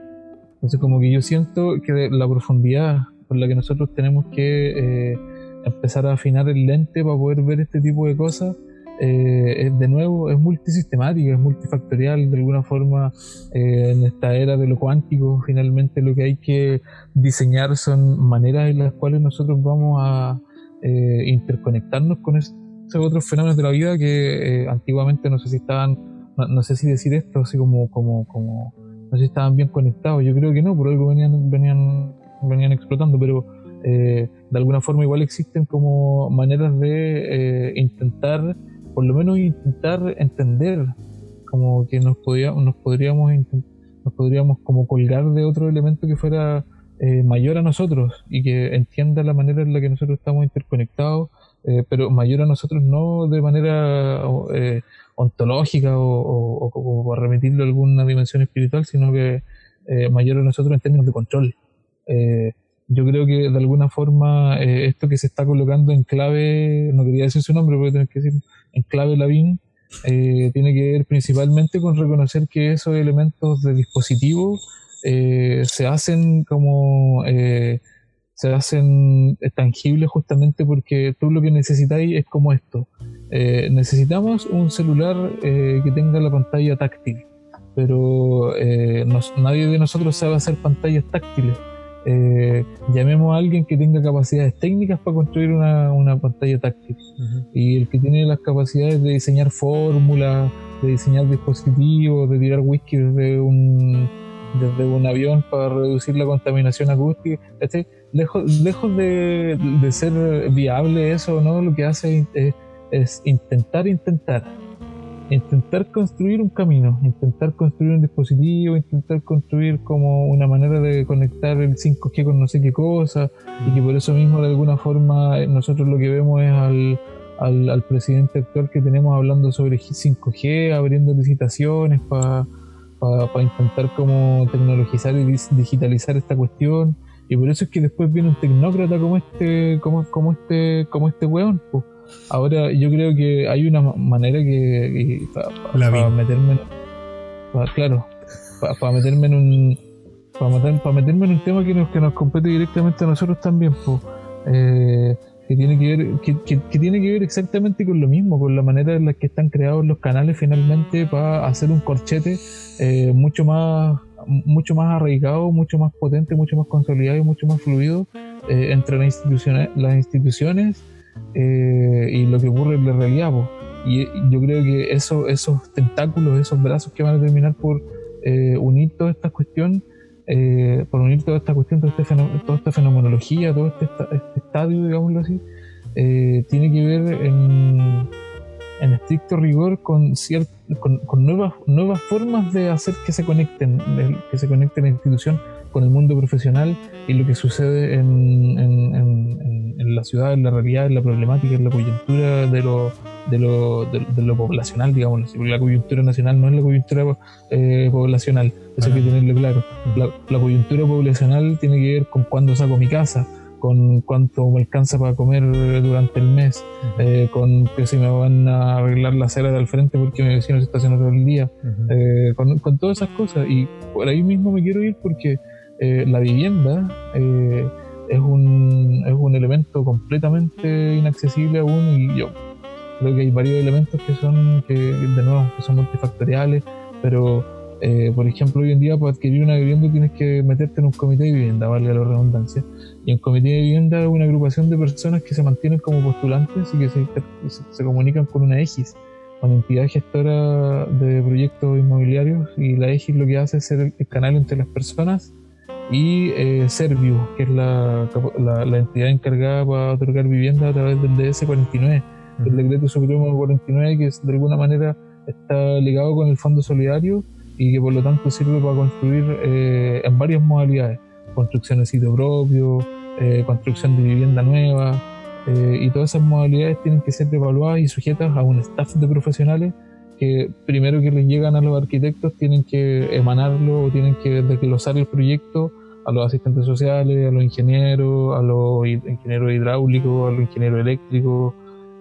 Entonces como que yo siento que la profundidad con la que nosotros tenemos que eh, empezar a afinar el lente para poder ver este tipo de cosas, eh, de nuevo es multisistemática, es multifactorial de alguna forma en esta era de lo cuántico. Finalmente lo que hay que diseñar son maneras en las cuales nosotros vamos a interconectarnos con esos otros fenómenos de la vida que antiguamente no sé si estaban no, sé si decir esto así como, como, como, no sé si estaban bien conectados, yo creo que no, por algo venían, venían, venían explotando, pero eh, de alguna forma igual existen como maneras de eh, intentar, por lo menos intentar entender, como que nos, podíamos nos podríamos nos podríamos como colgar de otro elemento que fuera eh, mayor a nosotros y que entienda la manera en la que nosotros estamos interconectados, pero mayor a nosotros no de manera ontológica o, o, remitirlo a alguna dimensión espiritual, sino que eh, mayor a nosotros en términos de control. Eh, yo creo que de alguna forma eh, esto que se está colocando en clave, no quería decir su nombre, pero tener que decir en clave Lavín, tiene que ver principalmente con reconocer que esos elementos de dispositivo se hacen como se hacen tangibles justamente porque tú lo que necesitáis es como esto. Eh, necesitamos un celular eh, que tenga la pantalla táctil, pero eh, nadie de nosotros sabe hacer pantallas táctiles. Llamemos a alguien que tenga capacidades técnicas para construir una, una pantalla táctil. Y el que tiene las capacidades de diseñar fórmulas, de diseñar dispositivos, de tirar whisky desde un, desde un avión para reducir la contaminación acústica, este, lejos, lejos de, ser viable eso, ¿no? Lo que hace es, intentar, intentar. Intentar construir un camino, intentar construir un dispositivo, intentar construir como una manera de conectar el 5G con no sé qué cosa, y que por eso mismo de alguna forma nosotros lo que vemos es al, al, presidente actual que tenemos hablando sobre 5G, abriendo licitaciones para para intentar como tecnologizar y digitalizar esta cuestión y por eso es que después viene un tecnócrata como este, como, como este, como este weón. Ahora yo creo que hay una manera que, para meterme, claro, para meterme en un para, meterme en un tema que nos, que nos compete directamente a nosotros también, pues, que tiene que ver que, tiene que ver exactamente con lo mismo con la manera en la que están creados los canales finalmente para hacer un corchete eh, mucho más mucho más arraigado mucho más potente mucho más consolidado y mucho más fluido eh, entre las instituciones las instituciones eh, y lo que ocurre en la realidad y yo creo que eso, esos tentáculos esos brazos que van a terminar por unir toda esta cuestión eh, por unir toda esta cuestión, toda, esta fenomenología, todo este, este estadio, digámoslo así, eh, tiene que ver en, estricto rigor con, con, nuevas, nuevas formas de hacer que se conecten, que se conecte la institución con el mundo profesional y lo que sucede en, en, la ciudad, en la realidad, en la problemática, en la coyuntura de lo, de lo, de, lo poblacional, digamos, porque la coyuntura nacional no es la coyuntura eh, poblacional, eso hay que tenerlo claro. La, coyuntura poblacional tiene que ver con cuándo saco mi casa, con cuánto me alcanza para comer durante el mes, eh, con que si me van a arreglar la acera del frente porque mi vecino se estaciona todo el día, eh, con, con, todas esas cosas. Y por ahí mismo me quiero ir porque la vivienda es, un, es un elemento completamente inaccesible aún y yo Creo que hay varios elementos que son, que, de nuevo, que son multifactoriales, pero eh, por ejemplo, hoy en día para adquirir una vivienda tienes que meterte en un comité de vivienda, vale la redundancia. Y un comité de vivienda es una agrupación de personas que se mantienen como postulantes y que se, se, comunican con una EGIS, una entidad gestora de proyectos inmobiliarios. Y la EGIS lo que hace es ser el canal entre las personas y eh, Serviu, que es la, la, la, entidad encargada para otorgar vivienda a través del DS49 el decreto supremo 49 que de alguna manera está ligado con el fondo solidario y que por lo tanto sirve para construir eh, en varias modalidades, construcción de sitio propio, eh, construcción de vivienda nueva, eh, y todas esas modalidades tienen que ser evaluadas y sujetas a un staff de profesionales que primero que les llegan a los arquitectos tienen que emanarlo o tienen que desglosar el proyecto a los asistentes sociales, a los ingenieros, a los ingenieros hidráulicos, a los ingenieros eléctricos,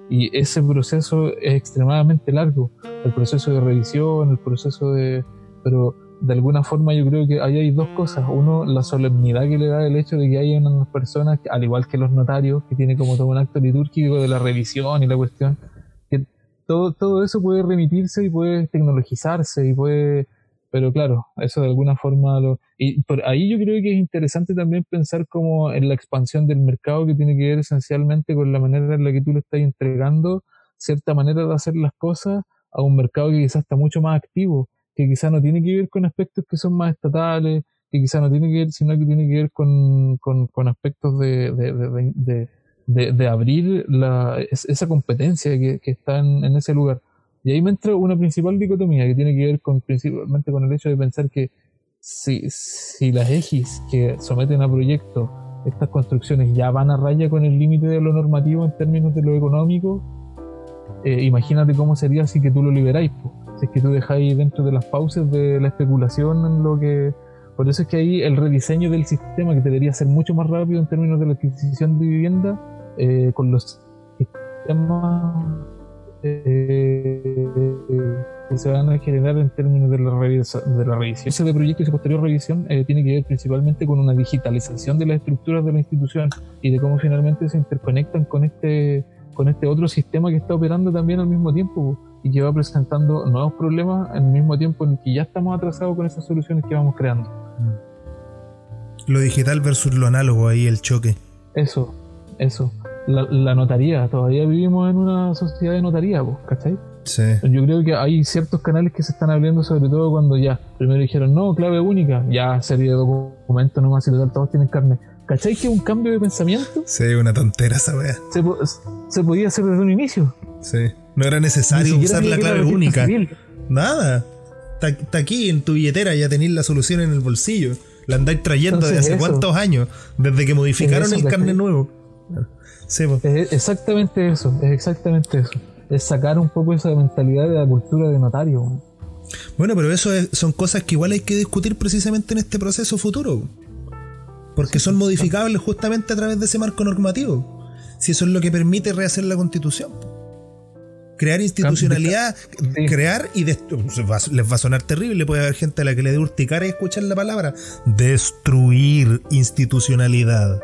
y ese proceso es extremadamente largo, el proceso de revisión, el proceso de... Pero de alguna forma yo creo que ahí hay dos cosas. Uno, la solemnidad que le da el hecho de que haya unas personas, al igual que los notarios, que tiene como todo un acto litúrgico de la revisión y la cuestión, todo, todo eso puede remitirse y puede tecnologizarse y puede pero claro, eso de alguna forma lo... Y por ahí yo creo que es interesante también pensar como en la expansión del mercado que tiene que ver esencialmente con la manera en la que tú le estás entregando cierta manera de hacer las cosas a un mercado que quizás está mucho más activo, que quizás no tiene que ver con aspectos que son más estatales, que quizás no tiene que ver, sino que tiene que ver con, con, con aspectos de, abrir la, esa competencia que, que está en ese lugar. Y ahí me entra una principal dicotomía que tiene que ver con, principalmente con el hecho de pensar que si, si las EGIs que someten a proyectos estas construcciones ya van a raya con el límite de lo normativo en términos de lo económico, eh, imagínate cómo sería si que tú lo liberáis, si es que tú dejáis dentro de las pausas de la especulación en lo que... Por eso es que ahí el rediseño del sistema, que debería ser mucho más rápido en términos de la adquisición de vivienda, eh, con los sistemas eh, que se van a generar en términos de la, de la revisión. Ese de proyecto y su posterior revisión eh, tiene que ver principalmente con una digitalización de las estructuras de la institución y de cómo finalmente se interconectan con este, con este otro sistema que está operando también al mismo tiempo y que va presentando nuevos problemas al mismo tiempo en el que ya estamos atrasados con esas soluciones que vamos creando. Lo digital versus lo análogo, ahí el choque. Eso, eso la, notaría. Todavía vivimos en una sociedad de notaría, pues, ¿cachai? Sí. Yo creo que hay ciertos canales que se están abriendo, sobre todo cuando ya primero dijeron, no, clave única, ya serie de documentos nomás y total, todos tienen carne. ¿Cachai que un cambio de pensamiento? Sí, una tontera esa wea. Se, podía hacer desde un inicio. Sí. No era necesario usar la clave única. Nada. Está aquí en tu billetera, ya tenéis la solución en el bolsillo. La andáis trayendo desde hace cuántos años, desde que modificaron el carne nuevo. Es exactamente eso, es exactamente eso. Es sacar un poco esa mentalidad de la cultura de notario. Bueno, pero eso son cosas que igual hay que discutir precisamente en este proceso futuro. Porque son modificables justamente a través de ese marco normativo. Si eso es lo que permite rehacer la constitución. Crear institucionalidad, crear y les va a sonar terrible, puede haber gente a la que le dé urticaria escuchar la palabra. Destruir institucionalidad.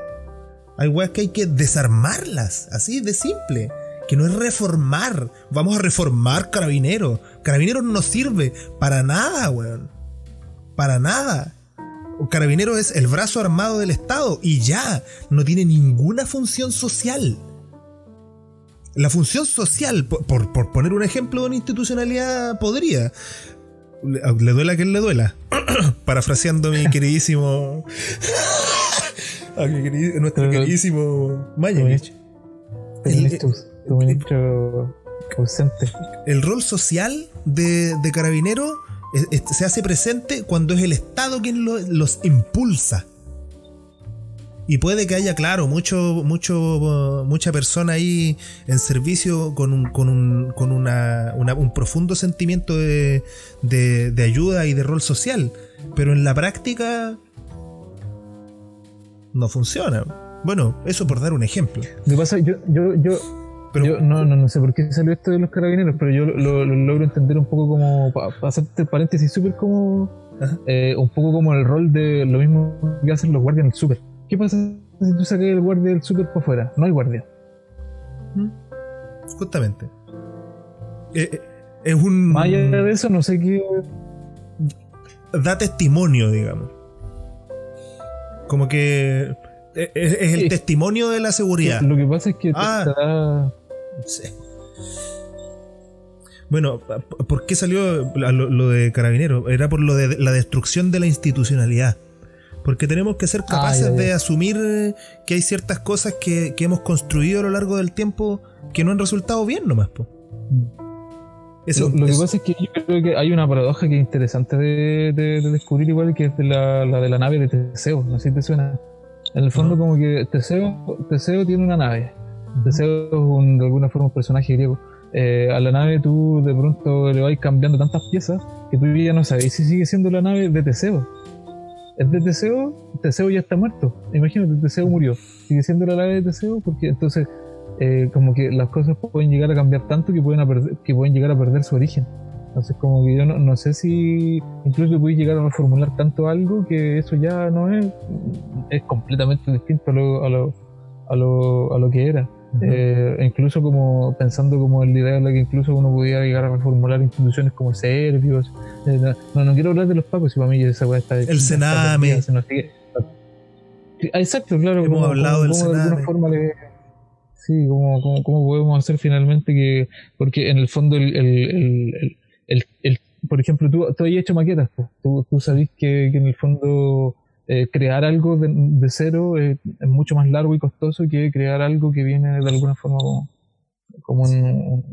Hay weas que hay que desarmarlas, así de simple. Que no es reformar. Vamos a reformar Carabineros. Carabineros no sirve para nada, weón. Para nada. Carabineros es el brazo armado del Estado y ya. No tiene ninguna función social. La función social, por, poner un ejemplo de una institucionalidad, podría. Le, duela a quien le duela. Parafraseando a mi queridísimo. A nuestro queridísimo Mañanich. El, ministro ausente. El rol social de, de carabinero se hace presente cuando es el Estado quien los impulsa. Y puede que haya, claro, mucho, mucho, mucha persona ahí en servicio con un, con un, con una, un profundo sentimiento de, de, ayuda y de rol social. Pero en la práctica no funciona. Bueno, eso por dar un ejemplo. Lo pasa, yo, yo, yo, pero, no, no, no sé por qué salió esto de los carabineros, pero yo lo, logro entender un poco como, para hacerte paréntesis, súper como, eh, un poco como el rol de lo mismo que hacen los guardias en el súper ¿Qué pasa si tú sacas el guardia del super por fuera? No hay guardia. ¿Mm? Justamente. Eh, eh, es un. Más allá de eso, no sé qué. Da testimonio, digamos. Como que. Eh, es, el testimonio de la seguridad. Lo que pasa es que. Ah, Bueno, ¿por qué salió lo, lo de Carabinero? Era por lo de la destrucción de la institucionalidad. Porque tenemos que ser capaces de asumir que hay ciertas cosas que, hemos construido a lo largo del tiempo que no han resultado bien nomás. Po. Eso, lo, que pasa es que yo creo que hay una paradoja que es interesante de, descubrir igual que es la, de la nave de Teseo, no sé si te suena. En el fondo como que Teseo, Teseo tiene una nave. Teseo es un, de alguna forma un personaje griego. Eh, a la nave tú de pronto le vas cambiando tantas piezas que tú ya no sabes si sigue siendo la nave de Teseo es de Teseo, Teseo ya está muerto. Imagínate, Teseo murió. Sigue siendo la nave de Teseo porque entonces eh, como que las cosas pueden llegar a cambiar tanto que pueden, que pueden llegar a perder su origen. Entonces como que yo no, sé si incluso puedes llegar a reformular tanto algo que eso ya no es, es completamente distinto a lo, a lo, a lo, a lo que era. Eh, incluso como pensando como la idea de la que incluso uno podía llegar a reformular instituciones como Servios. Eh, no, no quiero hablar de los pacos, si para mí esa está. El Sename. Exacto, claro. Hemos hablado del Sename. Sí, como, como, podemos hacer finalmente que. Porque en el fondo, el, el, el, el por ejemplo, tú, tú has hecho maquetas, tú, tú sabes que, que en el fondo eh, crear algo de, cero es, mucho más largo y costoso que crear algo que viene de alguna forma como, un,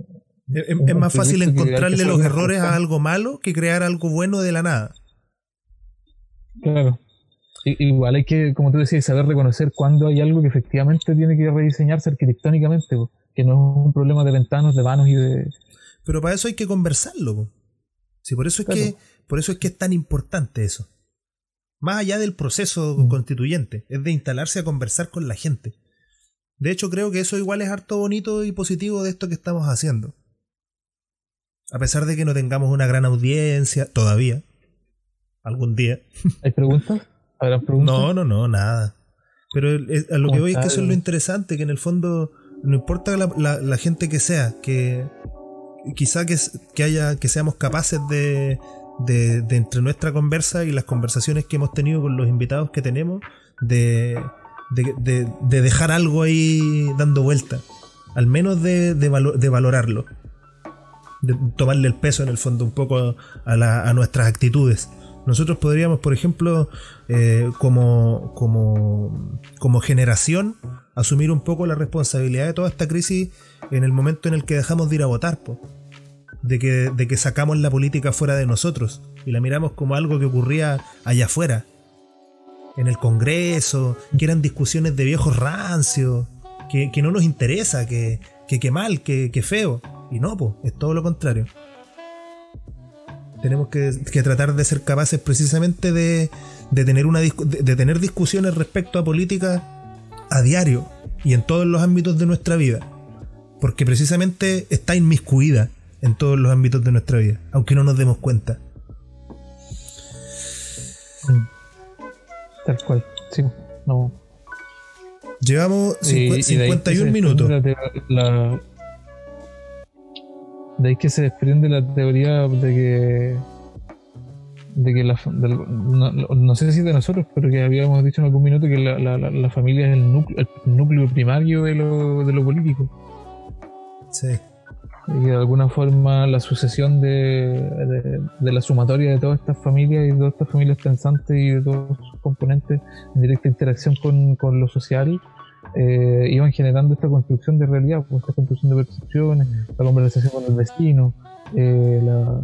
es, más fácil encontrarle los errores a algo malo que crear algo bueno de la nada. Claro. Igual hay que, como tú decías, saber reconocer cuando hay algo que efectivamente tiene que rediseñarse arquitectónicamente, que no es un problema de ventanas, de vanos y de... Pero para eso hay que conversarlo. Sí, por eso es que por eso es que es tan importante eso. Más allá del proceso mm. constituyente, es de instalarse a conversar con la gente. De hecho, creo que eso igual es harto bonito y positivo de esto que estamos haciendo. A pesar de que no tengamos una gran audiencia todavía. Algún día. ¿Hay preguntas? Preguntas? No, no, no, nada. Pero a lo que voy es que eso es lo interesante, que en el fondo no importa la, gente que sea, que quizá que, que, haya, que seamos capaces de, de, entre nuestra conversa y las conversaciones que hemos tenido con los invitados que tenemos, de, de, dejar algo ahí dando vuelta, al menos de, valorarlo, de tomarle el peso en el fondo un poco a, nuestras actitudes. Nosotros podríamos, por ejemplo, eh, como, como, como generación, asumir un poco la responsabilidad de toda esta crisis en el momento en el que dejamos de ir a votar de que, de que sacamos la política fuera de nosotros y la miramos como algo que ocurría allá afuera, en el Congreso, que eran discusiones de viejos rancios, que, no nos interesa, que, que, mal, que, feo. Y no, pues, es todo lo contrario. Tenemos que, tratar de ser capaces precisamente de, de tener, una, de tener discusiones respecto a política a diario y en todos los ámbitos de nuestra vida porque precisamente está inmiscuida en todos los ámbitos de nuestra vida, aunque no nos demos cuenta. Tal cual, sí, no. Llevamos 51 minutos. De ahí que se desprende la teoría de que de que la, no, sé si de nosotros, pero que habíamos dicho en algún minuto que la, familia es el núcleo, el núcleo primario de lo, de lo político. Sí. Y que de alguna forma la sucesión de, de, la sumatoria de todas estas familias y de todas estas familias pensantes y de todos sus componentes en directa interacción con, con lo social eh, iban generando esta construcción de realidad, pues, esta construcción de percepciones, la conversación con el destino, eh, la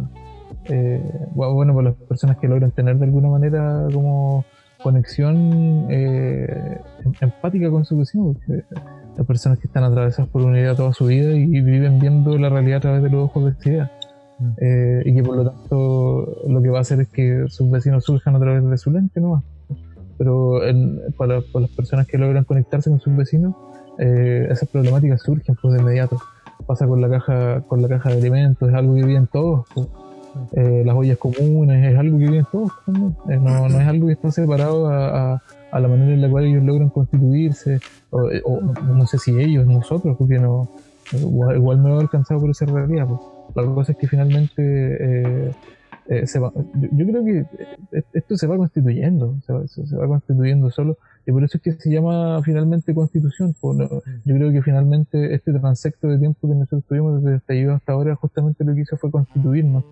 eh, bueno, por las personas que logran tener de alguna manera como conexión eh, em, empática con su vecino, porque las personas que están atravesadas por una idea toda su vida y, viven viendo la realidad a través de los ojos de esta idea. Mm. Eh, y que por lo tanto lo que va a hacer es que sus vecinos surjan a través de su lente ¿no? Pero para, las personas que logran conectarse con sus vecinos, esas problemáticas surgen pues de inmediato. Pasa con la caja, con la caja de alimentos, es algo que viven todos. Pues eh, las ollas comunes, es algo que viven todos eh, no, no, es algo que está separado a, a, la manera en la cual ellos logran constituirse, o, eh, no sé si ellos, nosotros, porque no igual, me he alcanzado por esa realidad. Pues. La cosa es que finalmente se va, yo, creo que esto se va constituyendo, se va, se va, constituyendo solo, y por eso es que se llama finalmente constitución. Pues, yo creo que finalmente este transecto de tiempo que nosotros tuvimos desde el estallido hasta ahora, justamente lo que hizo fue constituirnos.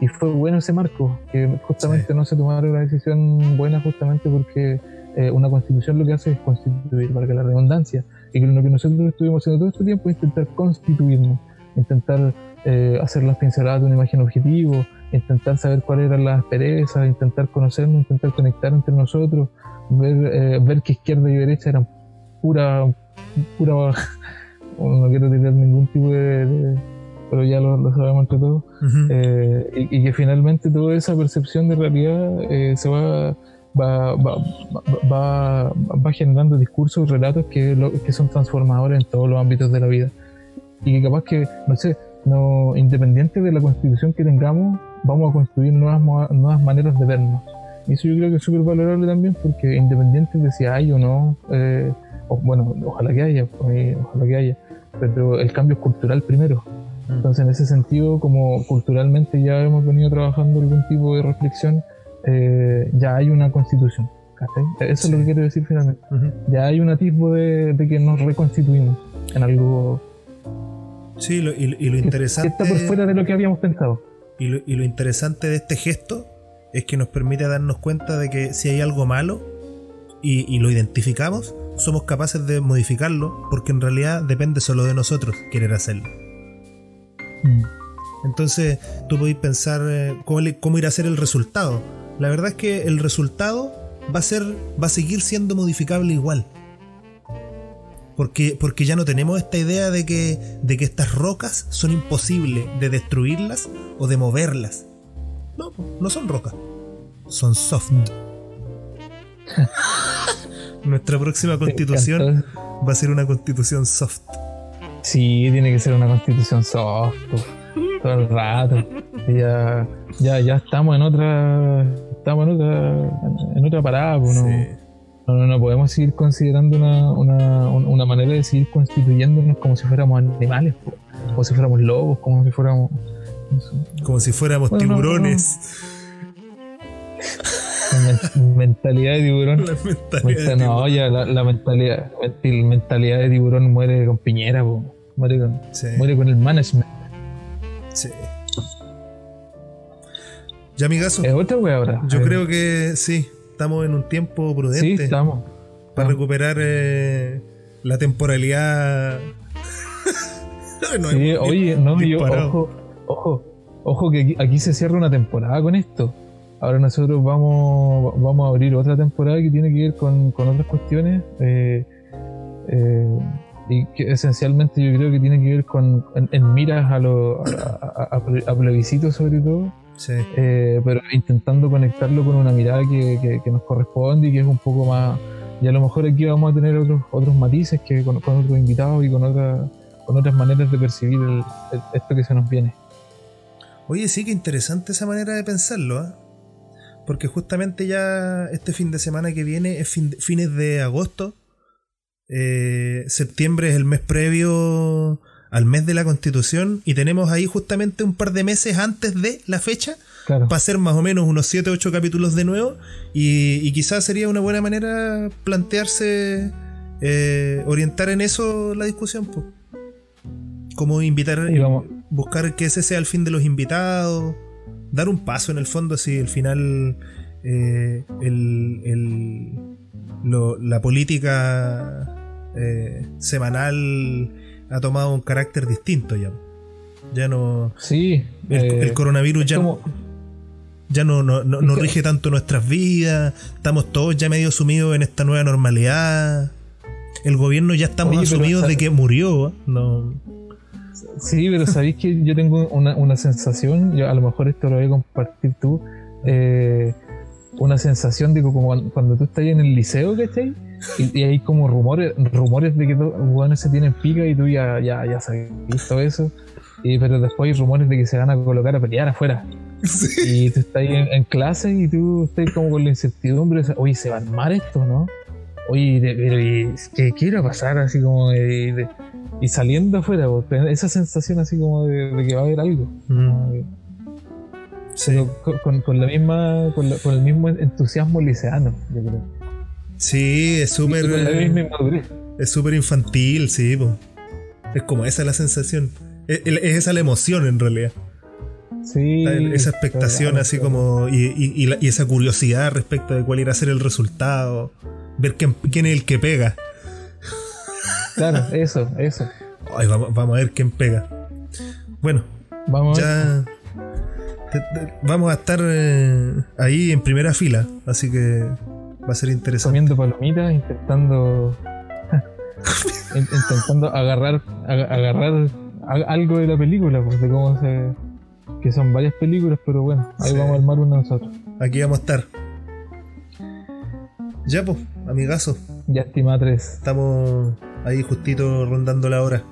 Y fue bueno ese marco, que justamente no se tomaron la decisión buena justamente porque eh, una constitución lo que hace es constituir, para que la redundancia, y que lo que nosotros estuvimos haciendo todo este tiempo es intentar constituirnos, intentar eh, hacer las pinceladas de una imagen objetivo, intentar saber cuáles eran las perezas, intentar conocernos, intentar conectar entre nosotros, ver, eh, ver que izquierda y derecha eran pura, pura, no quiero tener ningún tipo de pero ya lo, sabemos entre todos, eh, y, que finalmente toda esa percepción de realidad eh, se va, va, va, va, generando discursos, relatos que, que son transformadores en todos los ámbitos de la vida. Y que capaz que, no sé, no, independiente de la constitución que tengamos, vamos a construir nuevas, nuevas maneras de vernos. Y eso yo creo que es súper valorable también, porque independiente de si hay o no, eh, bueno, ojalá que haya, ojalá que haya, pero el cambio es cultural primero. Entonces, en ese sentido, como culturalmente ya hemos venido trabajando algún tipo de reflexión, eh, ya hay una constitución. Eso es lo que quiero decir finalmente. Ya hay un atisbo de, que nos reconstituimos en algo. Sí, y, lo interesante. está por fuera de lo que habíamos pensado. Y lo, y lo interesante de este gesto es que nos permite darnos cuenta de que si hay algo malo y, lo identificamos, somos capaces de modificarlo porque en realidad depende solo de nosotros querer hacerlo. Mm. Entonces tú podéis pensar eh, cómo, irá a ser el resultado. La verdad es que el resultado va a ser, va a seguir siendo modificable igual. Porque, porque ya no tenemos esta idea de que, de que estas rocas son imposibles de destruirlas o de moverlas. No, no son rocas. Son soft. Nuestra próxima constitución va a ser una constitución soft. Sí, tiene que ser una constitución soft todo el rato. Ya, ya, ya estamos en otra, estamos en otra, en otra parada, pues, no, no, podemos seguir considerando una, una, una, manera de seguir constituyéndonos como si fuéramos animales, pues, como si fuéramos lobos, como si fuéramos, como si fuéramos tiburones. mentalidad de tiburón. La mentalidad no, ya la, mentalidad, mentalidad de tiburón muere con Piñera, muere, con, muere con el management. Sí. Ya, amigazo. Es otra wea ahora. Yo creo que sí, estamos en un tiempo prudente. Sí, estamos. Para recuperar eh, la temporalidad. sí, oye, no, yo, ojo, ojo, ojo que aquí se cierra una temporada con esto. Ahora nosotros vamos, vamos a abrir otra temporada que tiene que ver con, otras cuestiones. Eh, eh, y que esencialmente yo creo que tiene que ver con en, miras a, lo, a, plebiscito sobre todo. Eh, pero intentando conectarlo con una mirada que, que, nos corresponde y que es un poco más. Y a lo mejor aquí vamos a tener otros, otros matices que con, otros invitados y con, otra, con otras maneras de percibir esto que se nos viene. Oye, sí, que interesante esa manera de pensarlo, ¿ah? Porque justamente ya este fin de semana que viene es fines de agosto. Eh, septiembre es el mes previo al mes de la constitución y tenemos ahí justamente un par de meses antes de la fecha para hacer más o menos unos 7 8 capítulos de nuevo y, quizás sería una buena manera plantearse, eh, orientar en eso la discusión. Pues. Como invitar, buscar que ese sea el fin de los invitados, dar un paso en el fondo, si al final eh, la política eh, semanal ha tomado un carácter distinto ya. Ya no. Sí. El, eh, coronavirus ya, ya no, no, rige tanto nuestras vidas. Estamos todos ya medio sumidos en esta nueva normalidad. El gobierno ya estamos asumidos de que murió. No. Sí, pero sabéis que yo tengo una, sensación, yo a lo mejor esto lo voy a compartir tú, eh, una sensación de como cuando tú estás en el liceo, ¿cachai? Y, hay como rumores rumores de que los jugadores se tienen pica y tú ya, ya, ya sabes visto eso. Y, pero después hay rumores de que se van a colocar a pelear afuera. Y tú estás ahí en, clase y tú estás como con la incertidumbre. Oye, se va a armar esto, ¿no? Oye, pero y, ¿qué quiere pasar? Así como de, y saliendo afuera, esa sensación así como de, que va a haber algo. Mm. Sí. con, con, la misma, con, con, el mismo entusiasmo liceano, yo creo. Sí, es súper. Es súper infantil, sí, Es como esa la sensación. Es, esa la emoción en realidad. Sí. Esa expectación así como. Y, esa curiosidad respecto de cuál irá a ser el resultado. Ver quién, quién es el que pega. Claro, eso, eso. vamos, a ver quién pega. Bueno, vamos ya. vamos a estar eh, ahí en primera fila, así que va a ser interesante. Comiendo palomitas, intentando. intentando agarrar, agarrar algo de la película, pues, de cómo se. que son varias películas, pero bueno, ahí vamos a armar una nosotros. Aquí vamos a estar. Ya, pues, amigazo. Ya estima tres. Estamos ahí justito rondando la hora.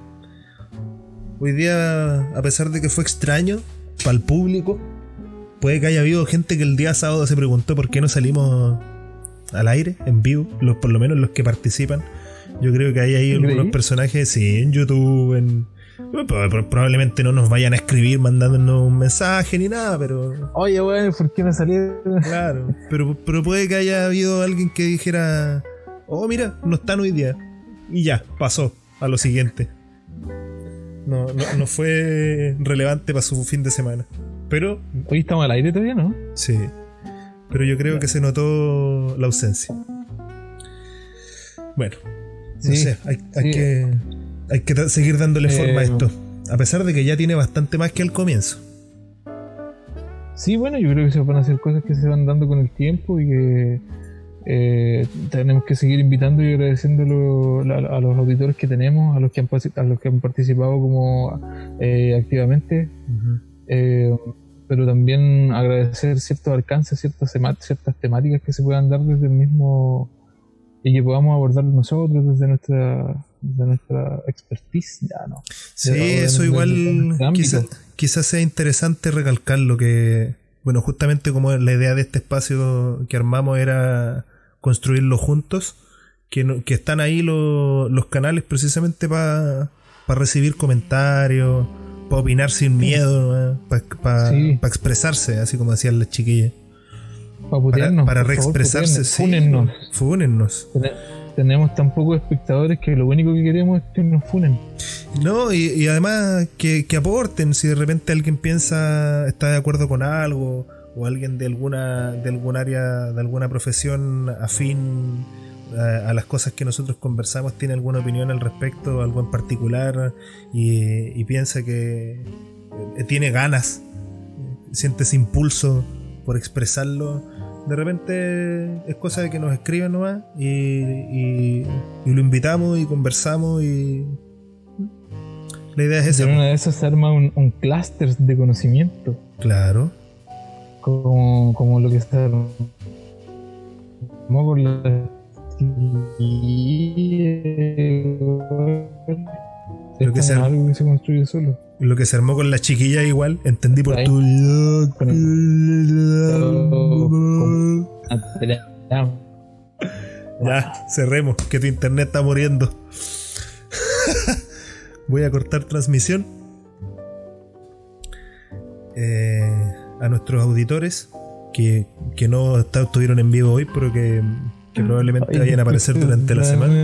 Hoy día, a pesar de que fue extraño para el público, puede que haya habido gente que el día sábado se preguntó por qué no salimos al aire, en vivo, los, por lo menos los que participan. Yo creo que hay ahí algunos personajes, sí, en YouTube, en... Probablemente no nos vayan a escribir mandándonos un mensaje ni nada, pero. Oye, weón, ¿por qué me salí? Claro, pero, pero puede que haya habido alguien que dijera: Oh, mira, no están hoy día. Y ya, pasó a lo siguiente. No, no, fue relevante para su fin de semana. Pero. Hoy estamos al aire todavía, ¿no? Sí. Pero yo creo que se notó la ausencia. Bueno, no sé, hay, que, hay que seguir dándole forma a eh, esto. A pesar de que ya tiene bastante más que al comienzo. Sí, bueno, yo creo que se van a hacer cosas que se van dando con el tiempo y que eh, tenemos que seguir invitando y agradeciendo a, los auditores que tenemos, a los que han, a los que han participado como eh, activamente pero también agradecer ciertos alcances, ciertas, ciertas temáticas que se puedan dar desde el mismo y que podamos abordar nosotros desde nuestra nuestra expertise. Ya no. Sí eso igual quizás sea interesante recalcar lo que bueno justamente como la idea de este espacio que armamos era construirlo juntos que, que están ahí los canales precisamente para recibir comentarios para opinar sin miedo, para expresarse, así como decían las chiquillas. para, para reexpresarse, fúnennos. Fúnennos. Tenemos tan pocos espectadores que lo único que queremos es que nos funen. No, y, además que, que, aporten. Si de repente alguien piensa, está de acuerdo con algo, o alguien de alguna, de algún área, de alguna profesión afín a, las cosas que nosotros conversamos tiene alguna opinión al respecto, algo en particular, y, piensa que eh, tiene ganas, siente ese impulso por expresarlo, de repente es cosa de que nos escriban nomás y, lo invitamos y conversamos y la idea es esa. En una de esas se arma un, un clúster de conocimiento. Claro. Como, como lo que está por la Lo que, se, algo que se construye solo. lo que se armó con la chiquilla igual, entendí por tu... Ya, cerremos, que tu internet está muriendo. Voy a cortar transmisión. Eh, a nuestros auditores que, que no está- estuvieron en vivo hoy, pero que, que probablemente Ay, vayan a aparecer durante la semana.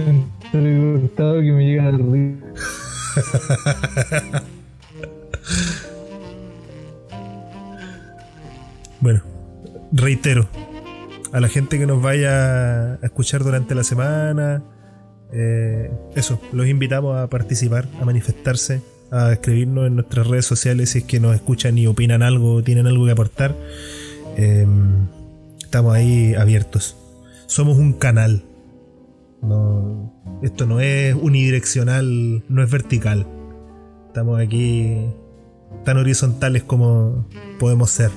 Que me llega. Bueno, reitero, a la gente que nos vaya a escuchar durante la semana, eh, eso, los invitamos a participar, a manifestarse, a escribirnos en nuestras redes sociales si es que nos escuchan y opinan algo, tienen algo que aportar. Eh, estamos ahí abiertos. Somos un canal. No, esto no es unidireccional, no es vertical. Estamos aquí tan horizontales como podemos ser.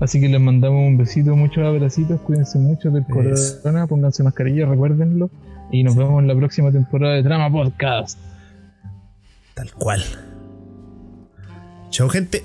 Así que les mandamos un besito, muchos abracitos, cuídense mucho del Eso. corona, pónganse mascarilla, recuérdenlo. Y nos vemos en la próxima temporada de Trama Podcast. Tal cual. Chao gente.